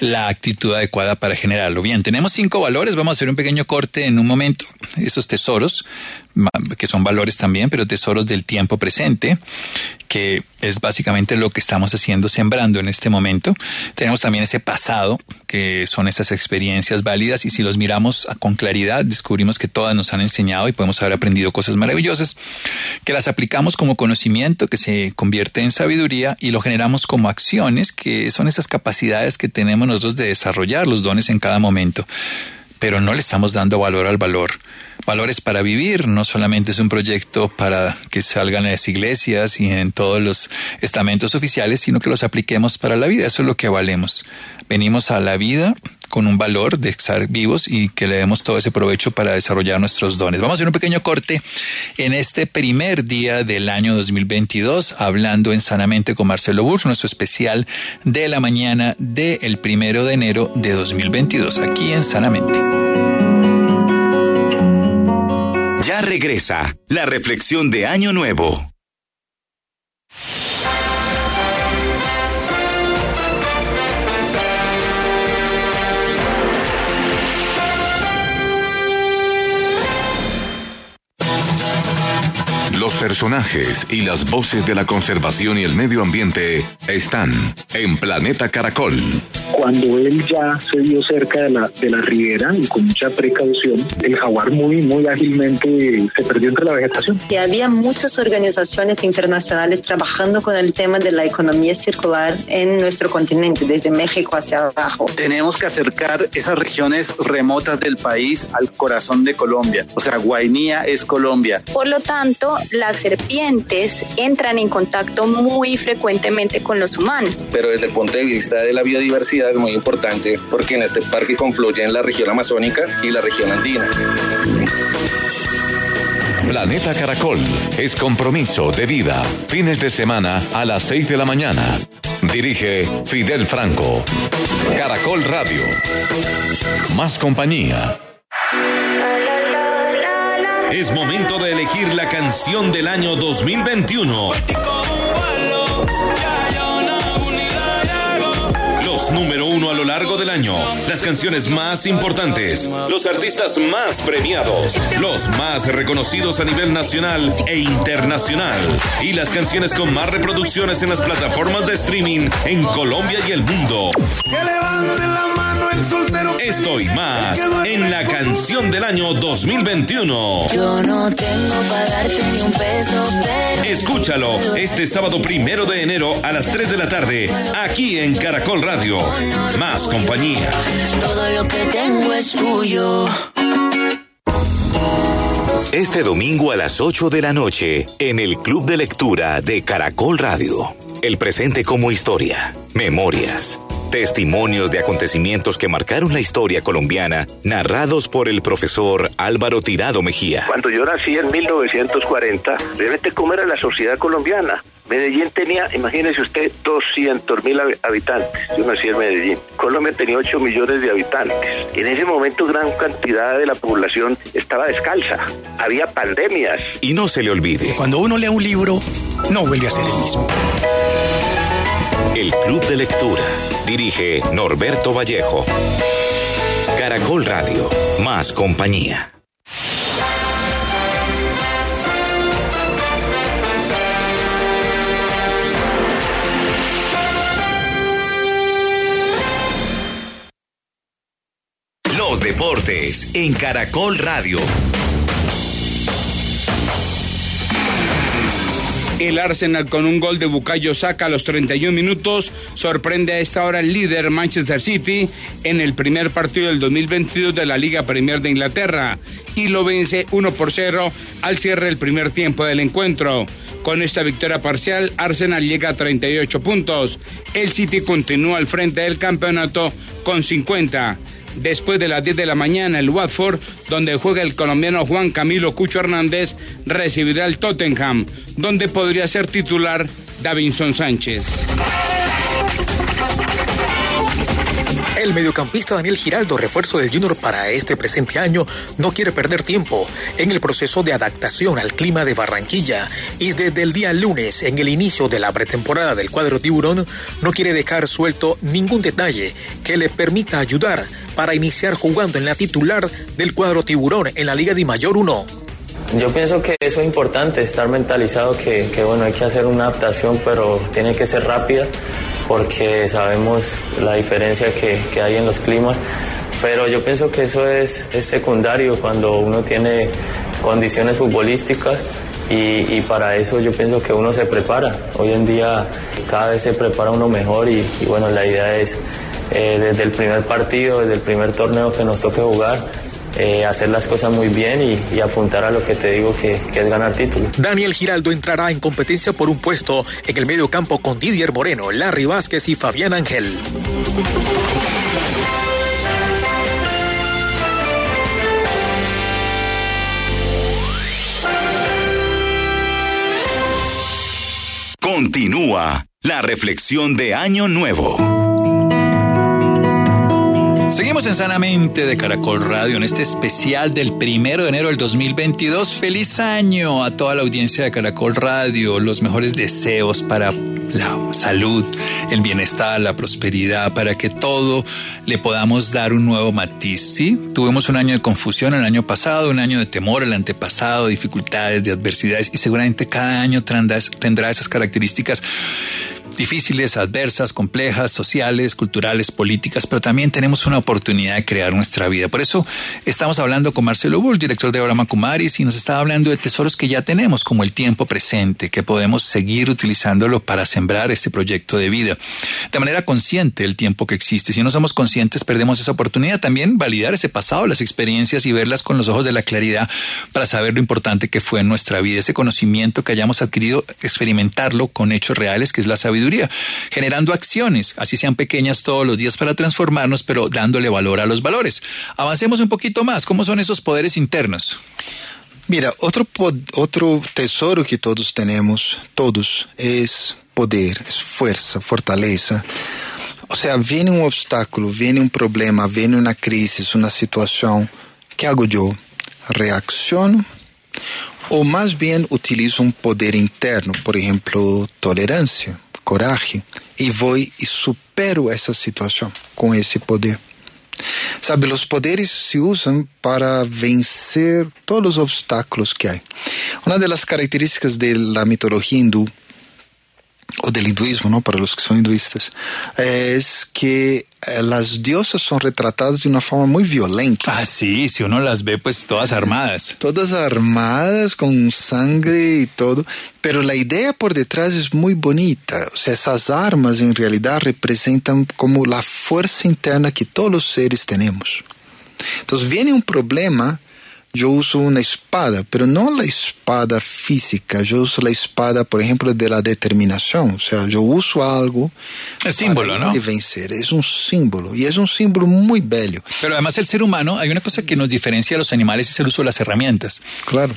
Speaker 12: la actitud adecuada para generarlo. Bien, tenemos cinco valores, vamos a hacer un pequeño corte en un momento, esos tesoros, que son valores también, pero tesoros del tiempo presente, que es básicamente lo que estamos haciendo, sembrando en este momento. Tenemos también ese pasado, que son esas experiencias válidas, y si los miramos con claridad, descubrimos que todas nos han enseñado y podemos haber aprendido cosas maravillosas, que las aplicamos como conocimiento, que se convierte en sabiduría, y lo generamos como acciones, que son esas capacidades que tenemos nosotros de desarrollar los dones en cada momento pero no le estamos dando valor al valor. Valores para vivir, no solamente es un proyecto para que salgan en las iglesias y en todos los estamentos oficiales, sino que los apliquemos para la vida. Eso es lo que valemos. Venimos a la vida con un valor de estar vivos y que le demos todo ese provecho para desarrollar nuestros dones. Vamos a hacer un pequeño corte en este primer día del año 2022, hablando en Sanamente con Marcelo Burr, nuestro especial de la mañana del primero de enero de 2022, aquí en Sanamente.
Speaker 2: Ya regresa la reflexión de Año Nuevo. Los personajes y las voces de la conservación y el medio ambiente están en Planeta Caracol.
Speaker 14: Cuando él ya se vio cerca de la, de la ribera y con mucha precaución, el jaguar muy, muy ágilmente se perdió entre la vegetación.
Speaker 15: Y había muchas organizaciones internacionales trabajando con el tema de la economía circular en nuestro continente, desde México hacia abajo.
Speaker 16: Tenemos que acercar esas regiones remotas del país al corazón de Colombia. O sea, Guainía es Colombia.
Speaker 17: Por lo tanto, las serpientes entran en contacto muy frecuentemente con los humanos.
Speaker 18: Pero desde el punto de vista de la biodiversidad es muy importante porque en este parque confluyen la región amazónica y la región andina.
Speaker 2: Planeta Caracol es compromiso de vida. Fines de semana a las 6 de la mañana. Dirige Fidel Franco. Caracol Radio. Más compañía. Es momento de elegir la canción del año 2021. Los número uno a lo largo del año. Las canciones más importantes. Los artistas más premiados. Los más reconocidos a nivel nacional e internacional. Y las canciones con más reproducciones en las plataformas de streaming en Colombia y el mundo. Estoy más en la canción del año 2021.
Speaker 1: Yo no tengo para darte ni un peso, pero...
Speaker 2: Escúchalo este sábado primero de enero a las 3 de la tarde, aquí en Caracol Radio. Más compañía.
Speaker 1: Todo lo que tengo es tuyo.
Speaker 2: Este domingo a las 8 de la noche, en el Club de Lectura de Caracol Radio. El presente como historia, memorias, testimonios de acontecimientos que marcaron la historia colombiana, narrados por el profesor Álvaro Tirado Mejía.
Speaker 19: Cuando yo nací en 1940, realmente cómo era la sociedad colombiana. Medellín tenía, imagínese usted, 200 mil habitantes. Yo nací en Medellín. Colombia tenía 8 millones de habitantes. En ese momento gran cantidad de la población estaba descalza. Había pandemias.
Speaker 2: Y no se le olvide.
Speaker 20: Cuando uno lee un libro, no vuelve a ser el mismo.
Speaker 2: El Club de Lectura. Dirige Norberto Vallejo. Caracol Radio. Más compañía. Los deportes en Caracol Radio.
Speaker 21: El Arsenal con un gol de Bukayo Saka a los 31 minutos sorprende a esta hora el líder Manchester City en el primer partido del 2022 de la Liga Premier de Inglaterra y lo vence 1 por 0 al cierre del primer tiempo del encuentro. Con esta victoria parcial, Arsenal llega a 38 puntos. El City continúa al frente del campeonato con 50. Después de las 10 de la mañana, el Watford, donde juega el colombiano Juan Camilo Cucho Hernández, recibirá el Tottenham, donde podría ser titular Davinson Sánchez.
Speaker 22: El mediocampista Daniel Giraldo, refuerzo del Junior para este presente año, no quiere perder tiempo en el proceso de adaptación al clima de Barranquilla y desde el día lunes, en el inicio de la pretemporada del cuadro tiburón, no quiere dejar suelto ningún detalle que le permita ayudar para iniciar jugando en la titular del cuadro tiburón en la Liga de Mayor 1.
Speaker 23: Yo pienso que eso es importante, estar mentalizado que, que bueno, hay que hacer una adaptación, pero tiene que ser rápida porque sabemos la diferencia que, que hay en los climas. Pero yo pienso que eso es, es secundario cuando uno tiene condiciones futbolísticas y, y, para eso yo pienso que uno se prepara. Hoy en día cada vez se prepara uno mejor y, y bueno, la idea es eh, desde el primer partido, desde el primer torneo que nos toque jugar, eh, hacer las cosas muy bien y, y, apuntar a lo que te digo que, que, es ganar título.
Speaker 22: Daniel Giraldo entrará en competencia por un puesto en el medio campo con Didier Moreno, Larry Vázquez y Fabián Ángel.
Speaker 2: Continúa la reflexión de Año Nuevo.
Speaker 12: Seguimos en Sanamente de Caracol Radio en este especial del primero de enero del 2022. Feliz año a toda la audiencia de Caracol Radio. Los mejores deseos para la salud, el bienestar, la prosperidad, para que todo le podamos dar un nuevo matiz. ¿sí? Tuvimos un año de confusión el año pasado, un año de temor el antepasado, dificultades, de adversidades y seguramente cada año tendrá esas características difíciles, adversas, complejas, sociales, culturales, políticas, pero también tenemos una oportunidad de crear nuestra vida. Por eso estamos hablando con Marcelo Bull, director de Abraham Kumaris, y nos está hablando de tesoros que ya tenemos, como el tiempo presente, que podemos seguir utilizándolo para sembrar este proyecto de vida. De manera consciente el tiempo que existe. Si no somos conscientes, perdemos esa oportunidad. También validar ese pasado, las experiencias y verlas con los ojos de la claridad para saber lo importante que fue en nuestra vida. Ese conocimiento que hayamos adquirido, experimentarlo con hechos reales, que es la sabiduría generando acciones, así sean pequeñas todos los días para transformarnos, pero dándole valor a los valores. Avancemos un poquito más. ¿Cómo son esos poderes internos?
Speaker 13: Mira, otro, otro tesoro que todos tenemos, todos, es poder, es fuerza, fortaleza. O sea, viene un obstáculo, viene un problema, viene una crisis, una situación. ¿Qué hago yo? Reacciono o más bien utilizo un poder interno, por ejemplo, tolerancia coragem e vou e supero essa situação com esse poder. Sabe, os poderes se usam para vencer todos os obstáculos que há. Uma das características da mitologia hindu o del hinduismo, ¿no? Para los que son hinduistas, es que eh, las diosas son retratadas de una forma muy violenta.
Speaker 12: Ah, sí, si uno las ve pues todas armadas.
Speaker 13: Todas armadas, con sangre y todo, pero la idea por detrás es muy bonita. O sea, esas armas en realidad representan como la fuerza interna que todos los seres tenemos. Entonces viene un problema yo uso una espada, pero no la espada física, yo uso la espada, por ejemplo, de la determinación. O sea, yo uso algo.
Speaker 12: El símbolo, ¿no?
Speaker 13: De vencer. Es un símbolo. Y es un símbolo muy bello.
Speaker 12: Pero además, el ser humano, hay una cosa que nos diferencia a los animales: es el uso de las herramientas.
Speaker 13: Claro.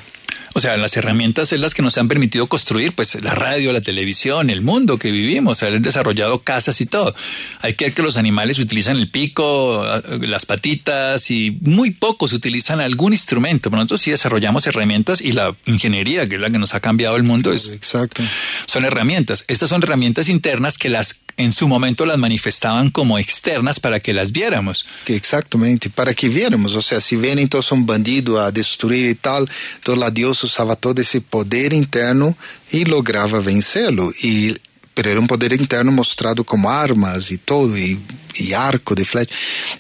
Speaker 12: O sea, las herramientas es las que nos han permitido construir, pues, la radio, la televisión, el mundo que vivimos, haber desarrollado casas y todo. Hay que ver que los animales utilizan el pico, las patitas y muy pocos utilizan algún instrumento. Pero nosotros sí desarrollamos herramientas y la ingeniería, que es la que nos ha cambiado el mundo, es.
Speaker 13: Exacto.
Speaker 12: Son herramientas. Estas son herramientas internas que las en su momento las manifestaban como externas para que las viéramos.
Speaker 13: Exactamente, para que viéramos. O sea, si vienen entonces un bandido a destruir y tal, entonces la diosa usava todo esse poder interno e lograva vencê-lo. E pero era um poder interno mostrado como armas e todo, e, e arco de flecha.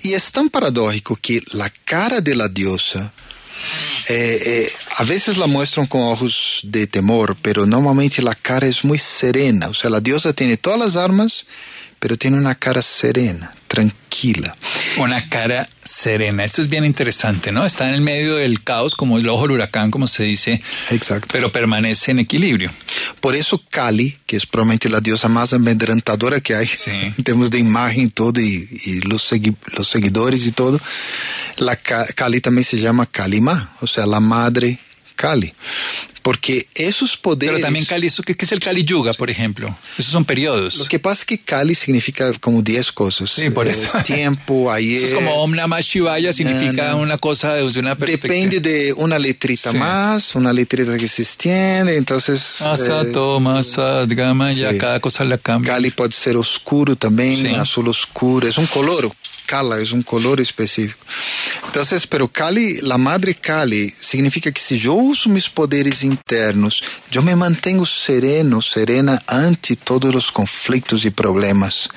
Speaker 13: E é tão paradójico que a cara de la diosa eh, eh, a veces la muestran con ojos de temor, pero normalmente la cara es muy serena. O sea, la diosa tiene todas las armas, pero tiene una cara serena, tranquila.
Speaker 12: Una cara serena. Esto es bien interesante, ¿no? Está en el medio del caos, como el ojo del huracán, como se dice.
Speaker 13: Exacto.
Speaker 12: Pero permanece en equilibrio.
Speaker 13: Por eso Kali, que es probablemente la diosa más amedrentadora que hay,
Speaker 12: sí.
Speaker 13: en términos de imagen y todo, y, y los, segui los, seguidores y todo, la Kali también se llama Kalima, o sea, la madre Kali. Porque esos poderes...
Speaker 12: Pero también Kali, ¿eso qué, es el Kali Yuga, por ejemplo? Esos son periodos.
Speaker 13: Lo que pasa es que Kali significa como 10 cosas.
Speaker 12: Sí, por
Speaker 13: Eh,
Speaker 12: eso.
Speaker 13: tiempo, ayer...
Speaker 12: Eso es como Om Namah Shivaya, significa una cosa desde una perspectiva.
Speaker 13: Depende de una letrita
Speaker 12: Sí.
Speaker 13: más, una letrita que se extiende, entonces...
Speaker 12: Masa,
Speaker 13: eh,
Speaker 12: toma, gama, ya
Speaker 13: sí.
Speaker 12: cada cosa la cambia.
Speaker 13: Kali pode ser oscuro também,
Speaker 12: Sim.
Speaker 13: azul oscuro, é um color. Kala é um color específico. Então, pero Kali, la madre Kali, significa que se eu uso meus poderes internos, eu me mantenho sereno, serena ante todos os conflitos e problemas.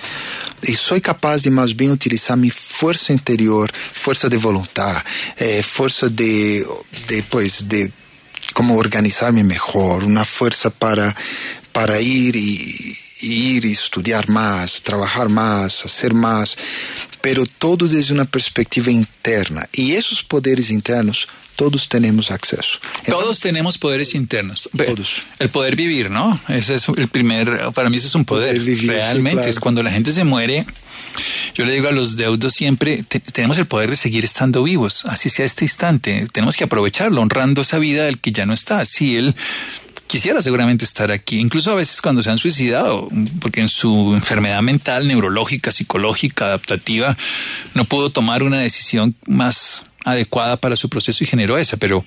Speaker 13: E sou capaz de mais bem utilizar minha força interior, força de vontade, eh, força de, de, pues, de como organizarme mejor, una fuerza para, para ir y, y ir y estudiar más, trabajar más, hacer más, pero todo desde una perspectiva interna. Y esos poderes internos todos tenemos acceso.
Speaker 12: Todos tenemos poderes internos. Todos. El poder vivir, ¿no? Ese es el primer, para mí ese es un poder.
Speaker 13: Poder vivir, sí,
Speaker 12: Realmente,
Speaker 13: claro.
Speaker 12: es cuando la gente se muere. Yo le digo a los deudos siempre, te- tenemos el poder de seguir estando vivos, así sea este instante. Tenemos que aprovecharlo, honrando esa vida del que ya no está. Si él quisiera seguramente estar aquí, incluso a veces cuando se han suicidado, porque en su enfermedad mental, neurológica, psicológica, adaptativa, no pudo tomar una decisión más adecuada para su proceso y generó esa, pero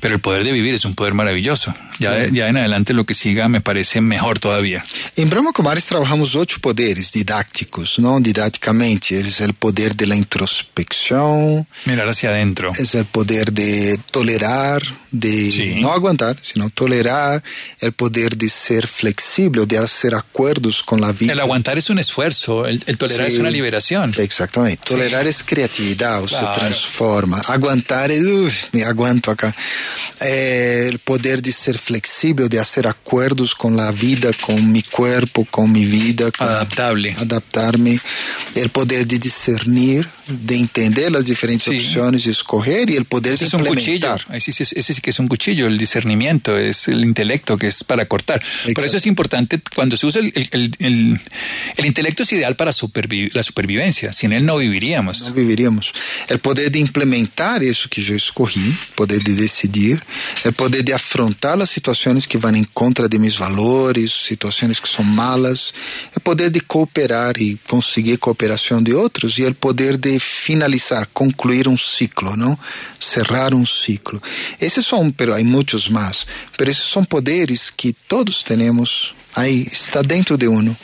Speaker 12: pero el poder de vivir es un poder maravilloso. Ya, de- ya en adelante lo que siga me parece mejor todavía.
Speaker 13: Em Brahma Kumaris trabajamos oito poderes didácticos, não didaticamente. Eles é o poder de la introspecção,
Speaker 12: Mirar hacia adentro.
Speaker 13: é o poder de tolerar, de não aguentar, sino tolerar, o poder de ser flexível, de hacer acordos com a vida.
Speaker 12: El aguantar es un esfuerzo, el, el tolerar
Speaker 13: Sí.
Speaker 12: es una liberación.
Speaker 13: Exactamente. Tolerar es creatividad, o se transforma. Aguantar es, uf, me aguanto acá. Eh, el poder de ser flexible, de hacer acuerdos con la vida, con mi cuerpo, con mi vida. con-
Speaker 12: Adaptable.
Speaker 13: Adaptarme. El poder de discernir, de entender las diferentes opciones y escoger, y el poder
Speaker 12: Ese
Speaker 13: de
Speaker 12: es un cuchillo, ese, sí es- ese sí que es un cuchillo, el discernimiento, es el intelecto que es para cortar. Por eso es importante cuando se usa el, el- el- el- el intelecto es ideal para supervi- la supervivencia, sin él no viviríamos.
Speaker 13: não viveríamos. É o poder de implementar isso que eu escolhi, poder de decidir, o poder de afrontar as situações que vão em contra de meus valores, situações que são malas, o poder de cooperar e conseguir cooperação de outros, e é o poder de finalizar, concluir um ciclo, não? Cerrar um ciclo. Esses são, pero há muitos mais, pero esses são poderes que todos temos Aí está dentro de uno.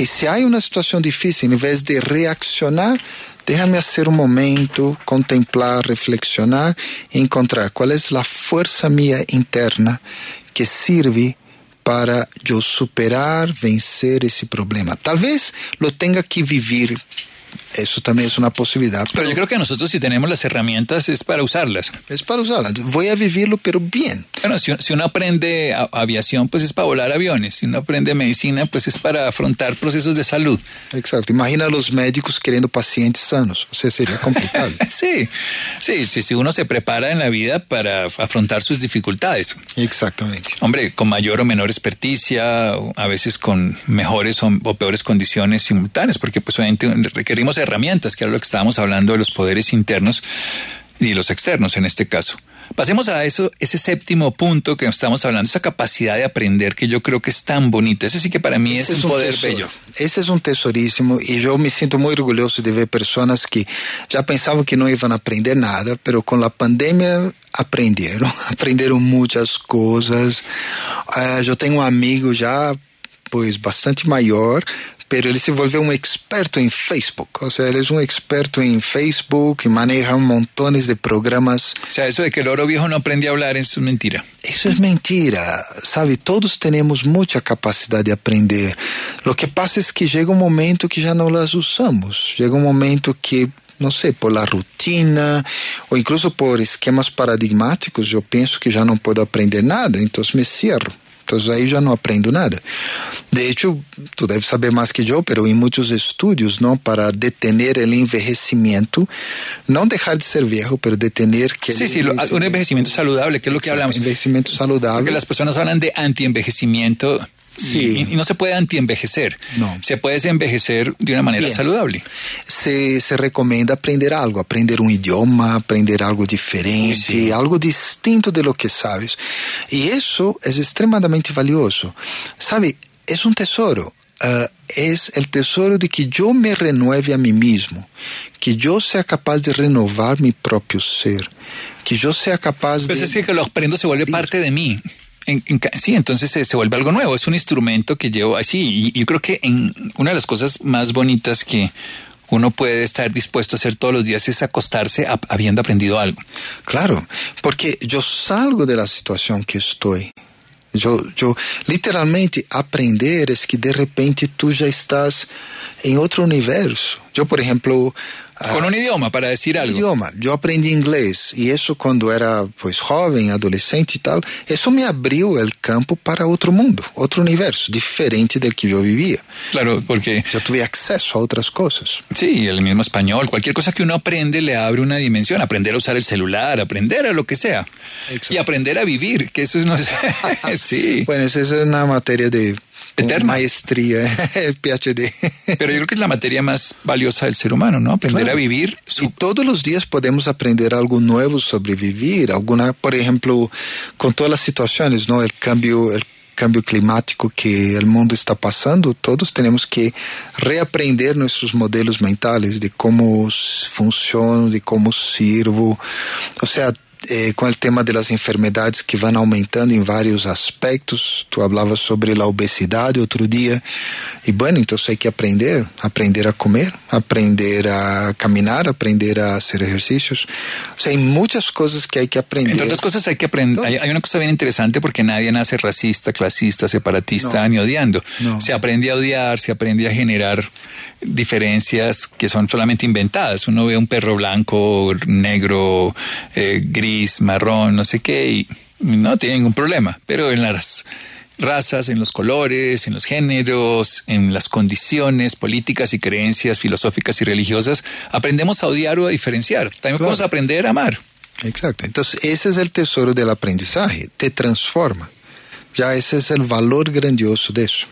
Speaker 13: E se há uma situação difícil, em vez de reaccionar, déjame hacer um momento, contemplar, reflexionar e encontrar qual é a força minha interna que sirve para eu superar, vencer esse problema. Talvez lo tenha que viver. Isso também é uma possibilidade.
Speaker 12: Pero yo creo que nosotros si tenemos las herramientas es para usarlas.
Speaker 13: Es para usarlas. Voy a vivirlo, pero bien.
Speaker 12: Bueno, si, si uno aprende a- aviación, pues es para volar aviones. Si uno aprende medicina, pues es para afrontar procesos de salud.
Speaker 13: Exacto. Imagina los médicos querendo pacientes sanos. O sea, sería complicado.
Speaker 12: Sí, sí, sí, si uno se prepara en la vida para afrontar sus dificultades.
Speaker 13: Exactamente.
Speaker 12: Hombre, con mayor o menor experticia, a veces con mejores o, o peores condiciones simultáneas, porque pues obviamente requerimos herramientas, que era lo que estábamos hablando de los poderes internos y los externos en este caso. Pasemos a eso, ese séptimo punto que estamos hablando, esa capacidad de aprender que yo creo que es tan bonita. Ese sí que para mí es
Speaker 13: Esse
Speaker 12: un poder
Speaker 13: tesouro.
Speaker 12: bello.
Speaker 13: Esse é um tesouríssimo e eu me sinto muito orgulhoso de ver pessoas que já pensavam que não iam aprender nada, pero com a pandemia aprenderam, aprenderam muitas coisas. Ah, eu tenho um amigo já, pois, bastante maior, pero ele se volveu um experto em Facebook. Ou seja, ele é um experto em Facebook e maneja montones de programas.
Speaker 12: O sea, eso de que el oro viejo no aprende a hablar es mentira.
Speaker 13: Isso é mentira, sabe? Todos temos muita capacidade de aprender. O que passa é que chega um momento que já não las usamos. Chega um momento que, não sei, por la rotina ou incluso por esquemas paradigmáticos, eu penso que já não posso aprender nada, então me cierro. Então aí já não aprendo nada. De hecho, tu debes saber mais que eu, pero em muitos estudos, não, para detener el envejecimiento, não deixar de ser viejo, pero detener que
Speaker 12: Sí, sí, lo- un envejecimiento saludable, que es lo que hablamos.
Speaker 13: envejecimiento saludable.
Speaker 12: Porque las personas hablan de anti-envejecimiento Sí. Y, no se puede antienvejecer.
Speaker 13: No.
Speaker 12: Se puede envejecer de una manera
Speaker 13: Bien.
Speaker 12: saludable.
Speaker 13: Se, se recomenda aprender algo, aprender un idioma, aprender algo diferente, algo distinto de lo que sabes. Y eso es extremadamente valioso. ¿Sabe? Es un tesoro. Ah, es el tesoro de que yo me renueve a mí mismo, que yo sea capaz de renovar mi propio ser, que yo sea capaz
Speaker 12: Pues
Speaker 13: de...
Speaker 12: es que lo aprendo se vuelve parte de mí. Sí, entonces se, se vuelve algo nuevo, es un instrumento que llevo así. Y yo creo que en una de las cosas más bonitas que uno puede estar dispuesto a hacer todos los días es acostarse habiendo aprendido algo.
Speaker 13: Claro, porque yo salgo de la situación que estoy. Yo, yo, literalmente, aprender es que de repente tú ya estás en otro universo. Yo, por ejemplo...
Speaker 12: Con un idioma, para decir algo.
Speaker 13: Idioma. Yo aprendí inglés y eso cuando era pues joven, adolescente y tal, eso me abrió el campo para otro mundo, otro universo, diferente del que yo vivía.
Speaker 12: Claro, porque...
Speaker 13: Yo tuve acceso a otras cosas.
Speaker 12: Sí, el mismo español, cualquier cosa que uno aprende le abre una dimensión, aprender a usar el celular, aprender a lo que sea. Y aprender a vivir, que eso no es... sí.
Speaker 13: Bueno, esa es una materia de maestría, PhD.
Speaker 12: Pero yo creo que es la materia más valiosa del ser humano, ¿no? Aprender
Speaker 13: Claro.
Speaker 12: a vivir.
Speaker 13: Y todos los días podemos aprender algo nuevo sobre vivir. Alguna, por ejemplo, con todas las situaciones, ¿no? El cambio, el cambio climático que el mundo está pasando, todos tenemos que reaprender nuestros modelos mentales de cómo funciono, de cómo sirvo. O sea, eh, con el tema de las enfermedades que van aumentando en varios aspectos. Tú hablabas sobre la obesidad otro día. Y bueno, entonces hay que aprender, aprender a comer, aprender a caminar, aprender a hacer ejercicios. O sea, hay muchas cosas que hay que aprender.
Speaker 12: Entre otras cosas hay que aprender. Hay, hay una cosa bien interesante porque nadie nace racista, clasista, separatista, ni odiando.
Speaker 13: No.
Speaker 12: Se aprende a odiar, se aprende a generar diferencias que son solamente inventadas. Uno ve un perro blanco, negro, eh, gris, marrón, no sé qué, y no tiene ningún problema. Pero en las razas, en los colores, en los géneros, en las condiciones políticas y creencias filosóficas y religiosas, aprendemos a odiar o a diferenciar. También podemos aprender a amar.
Speaker 13: Exacto. Entonces, ese es el tesoro del aprendizaje. Te transforma. Ya ese es el valor grandioso de eso.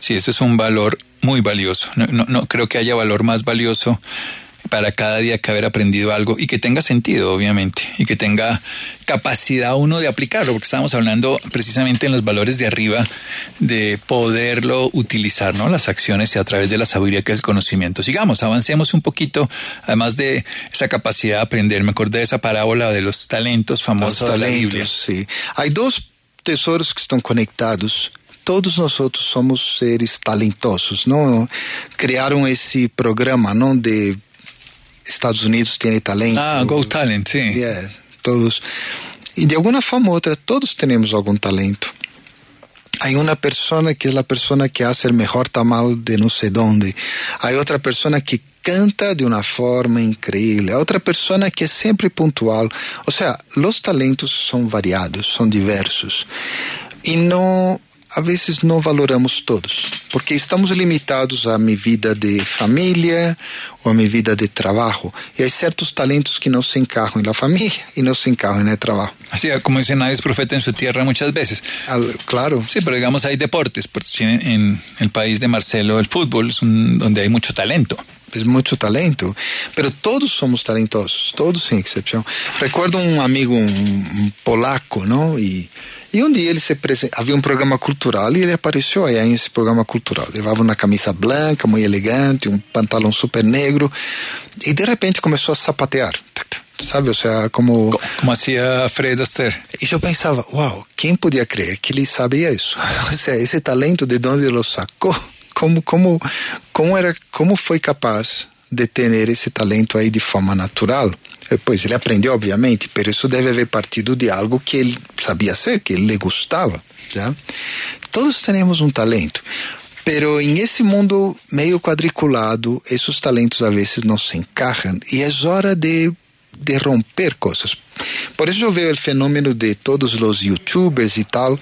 Speaker 12: Sí, eso es un valor muy valioso. No, no, no creo que haya valor más valioso para cada día que haber aprendido algo y que tenga sentido, obviamente, y que tenga capacidad uno de aplicarlo, porque estábamos hablando precisamente en los valores de arriba de poderlo utilizar, ¿no? Las acciones y a través de la sabiduría que es el conocimiento. Sigamos, avancemos un poquito, además de esa capacidad de aprender. Me acordé de esa parábola de los talentos famosos
Speaker 13: Los
Speaker 12: de la Biblia.
Speaker 13: talentos, sí. Hay dos tesoros que están conectados. Todos nosotros somos seres talentosos, ¿no? Crearon ese programa, ¿no? De Estados Unidos tiene talento.
Speaker 12: Ah, Go Talent, sí.
Speaker 13: Yeah, todos. Y de alguna forma u otra, todos tenemos algún talento. Hay una persona que es la persona que hace el mejor tamal de no sé dónde. Hay otra persona que canta de una forma increíble. Hay otra persona que es siempre puntual. O sea, los talentos son variados, son diversos. Y no, a veces no valoramos todos, porque estamos limitados a mi vida de familia o a mi vida de trabajo. Y hay ciertos talentos que no se encajan en la familia y no se encajan en el trabajo.
Speaker 12: Así como dice, nadie es profeta en su tierra muchas veces.
Speaker 13: claro.
Speaker 12: Sí, pero digamos hay deportes. En, en el país de Marcelo, el fútbol es un- donde hay mucho talento.
Speaker 13: Es mucho talento, pero todos somos talentosos, todos sin excepción. Recuerdo un amigo, un, un polaco, ¿no? Y, y un día él se presen- había un programa cultural y él apareció allá en ese programa cultural. Llevaba una camisa blanca, muy elegante, un pantalón súper negro y de repente comenzó a zapatear. tac, tac, ¿Sabe? O sea, como...
Speaker 12: Como hacía Fred Astaire.
Speaker 13: Y yo pensaba, wow, ¿quién podía creer que él sabía eso? O sea, ese talento, ¿de dónde lo sacó? ¿Cómo, cómo, cómo, era, cómo fue capaz de tener ese talento ahí de forma natural? Eh, Pues ele aprendeu, obviamente, pero isso deve haver partido de algo que ele sabia hacer, que ele le gustava. ¿ya? Todos temos um talento, pero em esse mundo meio quadriculado, esses talentos a vezes não se encaixam e é hora de, de romper coisas. Por isso eu vejo o fenômeno de todos os youtubers e tal.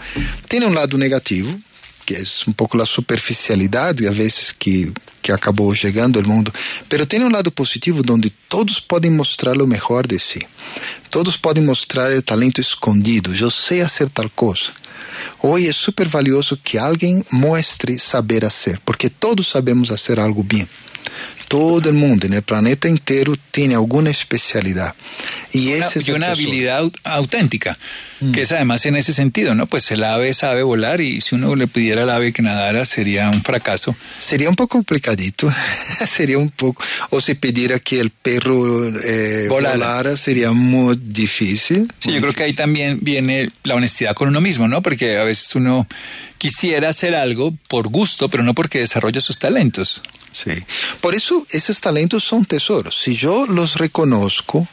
Speaker 13: Tem um lado negativo, que é um pouco a superficialidade, a vezes que, que acabou chegando ao mundo, pero tem um lado positivo onde todos podem mostrar o melhor de si. Todos podem mostrar o talento escondido. Eu sei fazer tal coisa. Hoje é super valioso que alguém mostre saber fazer, porque todos sabemos fazer algo bem. Todo el mundo en el planeta entero tiene alguna especialidad. Y,
Speaker 12: una,
Speaker 13: ese es
Speaker 12: y una
Speaker 13: tesoro.
Speaker 12: habilidad au- auténtica, que es además en ese sentido, ¿no? Pues el ave sabe volar y si uno le pidiera al ave que nadara sería un fracaso.
Speaker 13: Sería un poco complicadito, sería un poco, o si pidiera que el perro eh,
Speaker 12: Volara.
Speaker 13: volara. sería muy difícil.
Speaker 12: Sí, yo creo que ahí también viene la honestidad con uno mismo, ¿no? Porque a veces uno quisiera hacer algo por gusto, pero no porque desarrolla sus talentos.
Speaker 13: Sí. Por eso esos talentos son tesoros. Si yo los reconozco,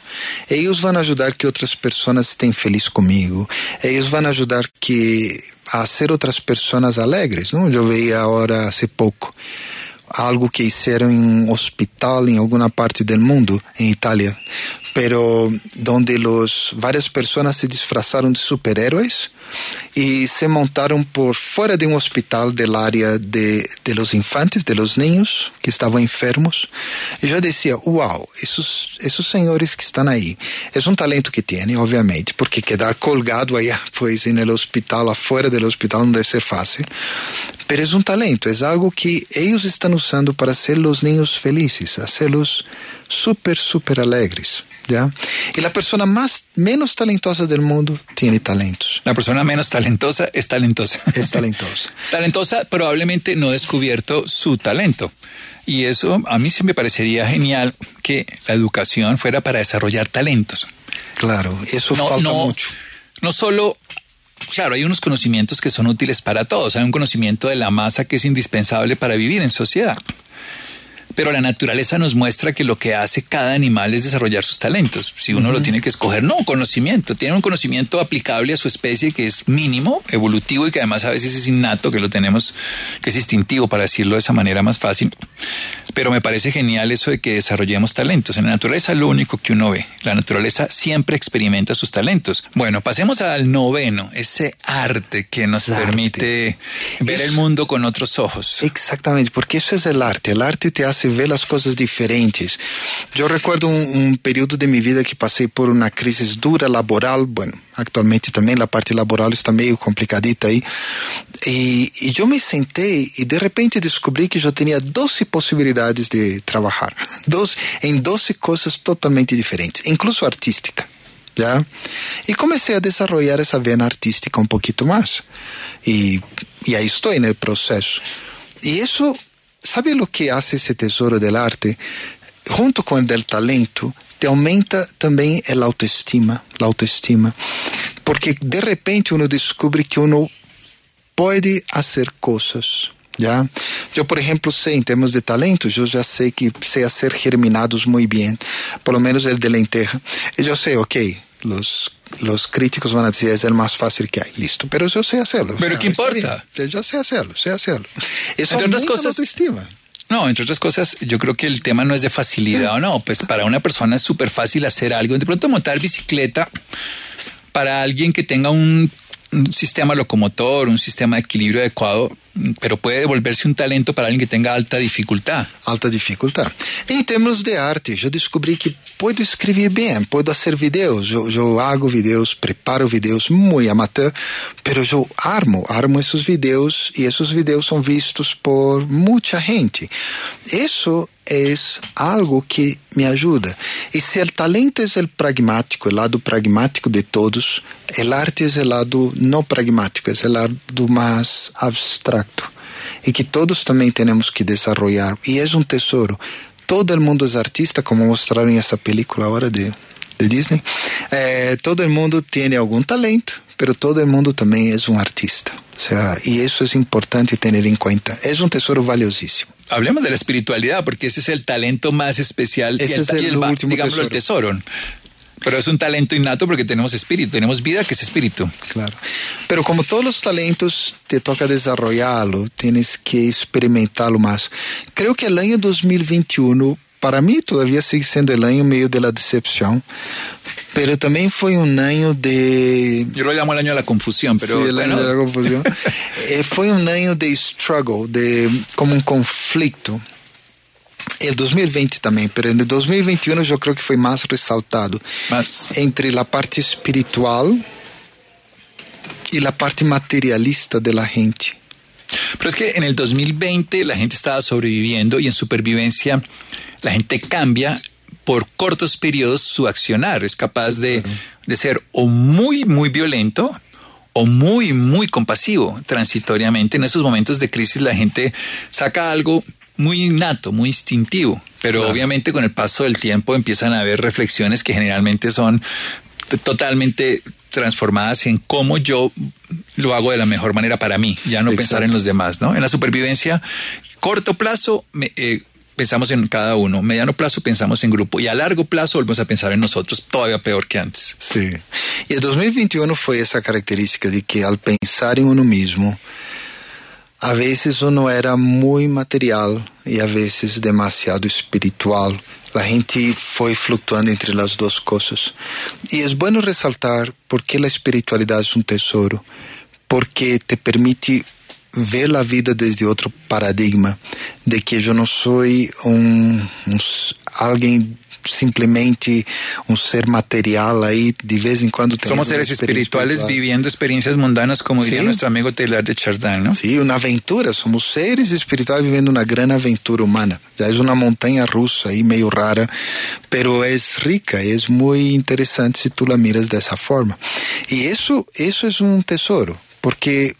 Speaker 13: ellos van a ayudar que otras personas estén felices conmigo. Ellos van a ayudar que a hacer otras personas alegres, ¿no? Yo veía ahora hace poco algo que hicieron en un hospital en alguna parte del mundo, en Italia, pero donde los, varias personas se disfrazaron de superhéroes y se montaron por fuera de un hospital del área de, de los infantes, de los niños que estaban enfermos. Y yo decía, wow, esos, esos señores que están ahí, es un talento que tienen, obviamente, porque quedar colgado allá, pues, en el hospital, afuera del hospital, no debe ser fácil. Pero es un talento, es algo que ellos están usando para hacer los niños felices, hacerlos súper, súper alegres. ¿ya? Y la persona más, menos talentosa del mundo tiene talentos.
Speaker 12: La persona menos talentosa es talentosa.
Speaker 13: Es talentosa.
Speaker 12: talentosa probablemente no ha descubierto su talento. Y eso a mí sí me parecería genial que la educación fuera para desarrollar talentos.
Speaker 13: Claro, eso falta mucho.
Speaker 12: No solo, claro, hay unos conocimientos que son útiles para todos. Hay un conocimiento de la masa que es indispensable para vivir en sociedad. Pero la naturaleza nos muestra que lo que hace cada animal es desarrollar sus talentos. Si uno lo tiene que escoger, no, conocimiento. Tiene un conocimiento aplicable a su especie que es mínimo, evolutivo y que además a veces es innato, que lo tenemos, que es instintivo, para decirlo de esa manera más fácil. Pero me parece genial eso de que desarrollemos talentos. En la naturaleza lo único que uno ve. La naturaleza siempre experimenta sus talentos. Bueno, pasemos al noveno, ese arte que nos permite ver el mundo con otros ojos.
Speaker 13: Exactamente, porque eso es el arte. El arte te hace ver las cosas diferentes. Yo recuerdo un, un periodo de mi vida que pasé por una crisis dura laboral. Bueno, actualmente también la parte laboral está medio complicadita ahí. Y, y yo me senté y de repente descubrí que yo tenía 12 posibilidades de trabajar. Dos, en 12 cosas totalmente diferentes, incluso artística. ¿ya? Y comencé a desarrollar esa vena artística un poquito más. Y, y ahí estoy en el proceso. Y eso, ¿sabe lo que hace ese tesoro del arte? Junto con el del talento, te aumenta también el autoestima, la autoestima. Porque de repente uno descubre que uno puede hacer cosas. ¿Ya? Yo, por ejemplo, sé en términos de talento, yo ya sé que sé hacer germinados muy bien, por lo menos el de lenteja. Y yo sé, ok, los, los críticos van a decir es el más fácil que hay, listo, pero yo sé hacerlo.
Speaker 12: Pero
Speaker 13: o sea,
Speaker 12: ¿qué importa?
Speaker 13: bien. Yo sé hacerlo, sé hacerlo. Eso
Speaker 12: Entre otras cosas,
Speaker 13: autoestima.
Speaker 12: No, entre otras cosas, yo creo que el tema no es de facilidad o no. Pues para una persona es súper fácil hacer algo. De pronto montar bicicleta para alguien que tenga un, un sistema locomotor, un sistema de equilibrio adecuado, pero puede volverse un talento para alguien que tenga alta dificultad.
Speaker 13: Alta dificultad. En términos de arte, yo descubrí que puedo escribir bien, puedo hacer videos. Yo, yo hago videos, preparo videos muy amateur, pero yo armo, armo esos videos y esos videos son vistos por mucha gente. Eso es algo que me ayuda. Y si el talento es el pragmático, el lado pragmático de todos, el arte es el lado no pragmático, es el lado más abstracto. Y que todos también tenemos que desarrollar. Y es un tesoro. Todo el mundo es artista, como mostraron en esa película ahora de, de Disney. Eh, todo el mundo tiene algún talento, pero todo el mundo también es un artista. O sea, y eso es importante tener en cuenta. Es un tesoro valiosísimo.
Speaker 12: Hablemos de la espiritualidad, porque ese es el talento más especial y
Speaker 13: Ese
Speaker 12: el,
Speaker 13: es el
Speaker 12: y el
Speaker 13: último
Speaker 12: digamos, el tesoro. Pero es un talento innato porque tenemos espíritu, tenemos vida que es espíritu.
Speaker 13: Claro. Pero como todos los talentos, te toca desarrollarlo, tienes que experimentarlo más. Creo que el año 2021, para mí todavía sigue siendo el año medio de la decepción, pero también fue un año de...
Speaker 12: Yo lo llamo el año de la confusión, pero
Speaker 13: Sí, el año
Speaker 12: bueno,
Speaker 13: de la confusión. Eh, fue un año de struggle, de como un conflicto. El 2020 también, pero en el 2021 yo creo que fue más resaltado.
Speaker 12: Más.
Speaker 13: Entre la parte espiritual y la parte materialista de la gente.
Speaker 12: Pero es que en el 2020 la gente estaba sobreviviendo y en supervivencia la gente cambia por cortos periodos su accionar. Es capaz de, de ser o muy, muy violento o muy, muy compasivo transitoriamente. En esos momentos de crisis la gente saca algo muy innato, muy instintivo, pero obviamente con el paso del tiempo empiezan a haber reflexiones que generalmente son totalmente transformadas en cómo yo lo hago de la mejor manera para mí, ya no pensar en los demás, ¿no? En la supervivencia, corto plazo, me, eh, pensamos en cada uno, mediano plazo pensamos en grupo y a largo plazo volvemos a pensar en nosotros, todavía peor que antes.
Speaker 13: Sí. Y el 2021 fue esa característica de que al pensar en uno mismo, a veces uno era muy material y a veces demasiado espiritual. La gente fue fluctuando entre las dos cosas. Y es bueno resaltar por qué la espiritualidad es un tesoro, porque te permite ver la vida desde otro paradigma, de que yo no soy un, un alguien simplesmente un ser material ahí de vez en cuando
Speaker 12: somos seres espirituales espiritual. viviendo experiencias mundanas como diría ¿Sí? nuestro amigo Taylor de Chardin ¿no?
Speaker 13: sí una aventura somos seres espirituales viviendo una gran aventura humana ya es una montaña rusa ahí medio rara pero es rica es muy interesante si tú la miras de esa forma y eso eso es un tesoro porque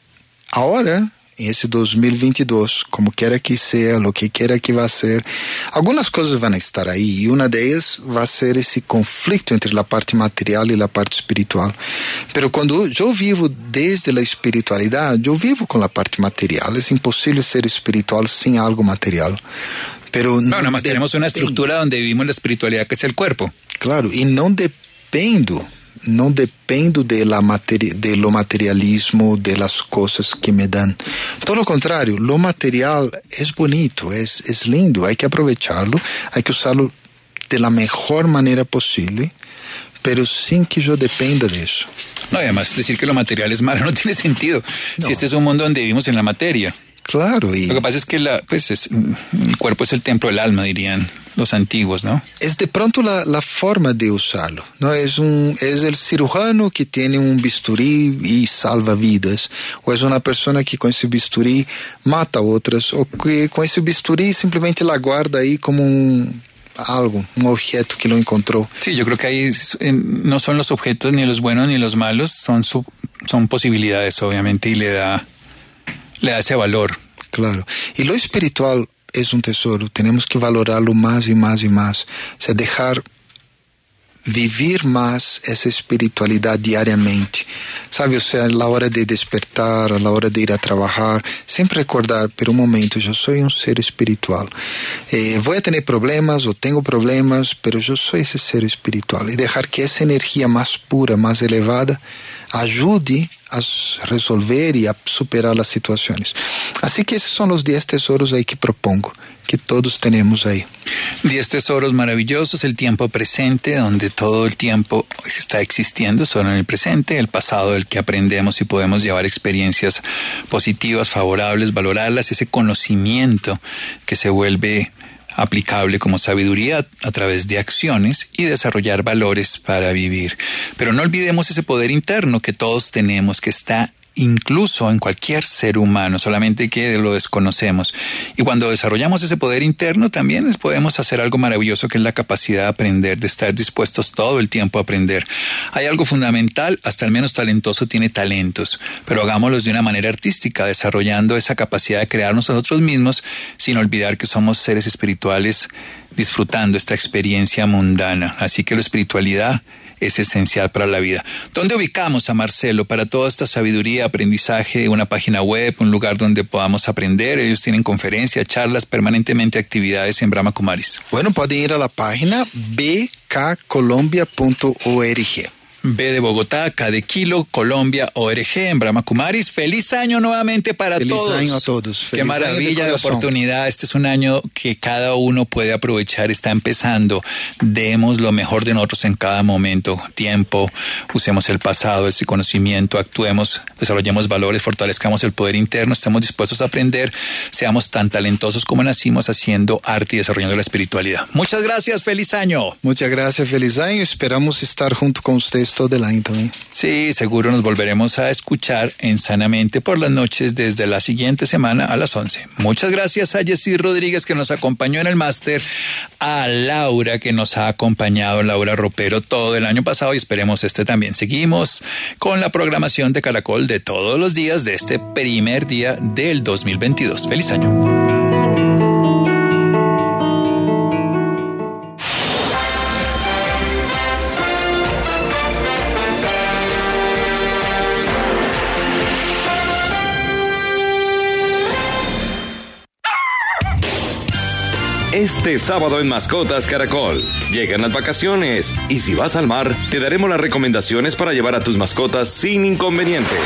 Speaker 13: ahora em esse 2022, como quiera que seja, lo que quiera que vá ser, algumas coisas vão estar aí e uma delas vai ser esse conflito entre a parte material e a parte espiritual. Pero quando eu vivo desde a espiritualidade, eu vivo com a parte material. É impossível ser espiritual sem algo material. Pero
Speaker 12: no, nada más tenemos una estructura donde vivimos la espiritualidad que es el cuerpo.
Speaker 13: Claro, y no dependo não dependo de, la materi de lo materialismo, de las cosas que me dan. Todo lo contrario, lo material es bonito, es, es lindo, hay que aprovecharlo, hay que usarlo de la mejor manera posible, pero sin que yo dependa de eso.
Speaker 12: No, además decir que lo material es malo no tiene sentido. No. Si este es un mundo donde vivimos en la materia.
Speaker 13: Claro. Y...
Speaker 12: Lo que pasa es que la, pues es, el cuerpo es el templo del alma, dirían los antiguos, ¿no?
Speaker 13: Es de pronto la, la, forma de usarlo, ¿no? Es, un, es el cirujano que tiene un bisturí y salva vidas, o es una persona que con ese bisturí mata a otras, o que con ese bisturí simplemente la guarda ahí como un, algo, un objeto que lo encontró.
Speaker 12: Sí, yo creo que ahí no son los objetos ni los buenos ni los malos, son, son posibilidades, obviamente, y le da, le ese valor.
Speaker 13: Claro. Y lo espiritual es un tesoro, tenemos que valorarlo más y más y más. O sea, dejar vivir más esa espiritualidad diariamente. Sabe, o sea, a hora de despertar, a hora de ir a trabajar, siempre recordar, pero un momento, yo soy un ser espiritual. Eh, voy a tener problemas o tengo problemas, pero yo soy ese ser espiritual. Y dejar que esa energía más pura, más elevada, ajude a resolver y a superar las situaciones. Así que esos son los 10 tesoros ahí que propongo, que todos tenemos ahí.
Speaker 12: 10 tesoros maravillosos, el tiempo presente, donde todo el tiempo está existiendo, solo en el presente, el pasado del que aprendemos y podemos llevar experiencias positivas, favorables, valorarlas, ese conocimiento que se vuelve aplicable como sabiduría a través de acciones y desarrollar valores para vivir. Pero no olvidemos ese poder interno que todos tenemos, que está incluso en cualquier ser humano, solamente que lo desconocemos. Y cuando desarrollamos ese poder interno, también podemos hacer algo maravilloso que es la capacidad de aprender, de estar dispuestos todo el tiempo a aprender. Hay algo fundamental, hasta el menos talentoso tiene talentos, pero hagámoslos de una manera artística, desarrollando esa capacidad de crearnos a nosotros mismos, sin olvidar que somos seres espirituales disfrutando esta experiencia mundana. Así que la espiritualidad es esencial para la vida. ¿Dónde ubicamos a Marcelo para toda esta sabiduría, aprendizaje, una página web, un lugar donde podamos aprender? Ellos tienen conferencias, charlas, permanentemente actividades en Brahma Kumaris.
Speaker 13: Bueno, pueden ir a la página bkcolombia.org.
Speaker 12: B de Bogotá, K de Kilo, Colombia, ORG, en Brahma Kumaris. Feliz año nuevamente para
Speaker 13: Feliz
Speaker 12: todos.
Speaker 13: año a todos.
Speaker 12: Qué
Speaker 13: Feliz de
Speaker 12: maravilla de, oportunidad. Este es un año que cada uno puede aprovechar. Está empezando. Demos lo mejor de nosotros en cada momento, tiempo. Usemos el pasado, ese conocimiento, actuemos, desarrollemos valores, fortalezcamos el poder interno. Estamos dispuestos a aprender. Seamos tan talentosos como nacimos haciendo arte y desarrollando la espiritualidad. Muchas gracias. Feliz año.
Speaker 13: Muchas gracias, feliz año. Esperamos estar junto con ustedes todo el año también.
Speaker 12: Sí, seguro nos volveremos a escuchar en Sanamente por las noches desde la siguiente semana a las 11. Muchas gracias a Jessy Rodríguez que nos acompañó en el máster, a Laura que nos ha acompañado, Laura Ropero, todo el año pasado y esperemos este también. Seguimos con la programación de Caracol de todos los días de este primer día del 2022. Feliz año.
Speaker 2: Este sábado en Mascotas Caracol. Llegan las vacaciones y si vas al mar, te daremos las recomendaciones para llevar a tus mascotas sin inconvenientes.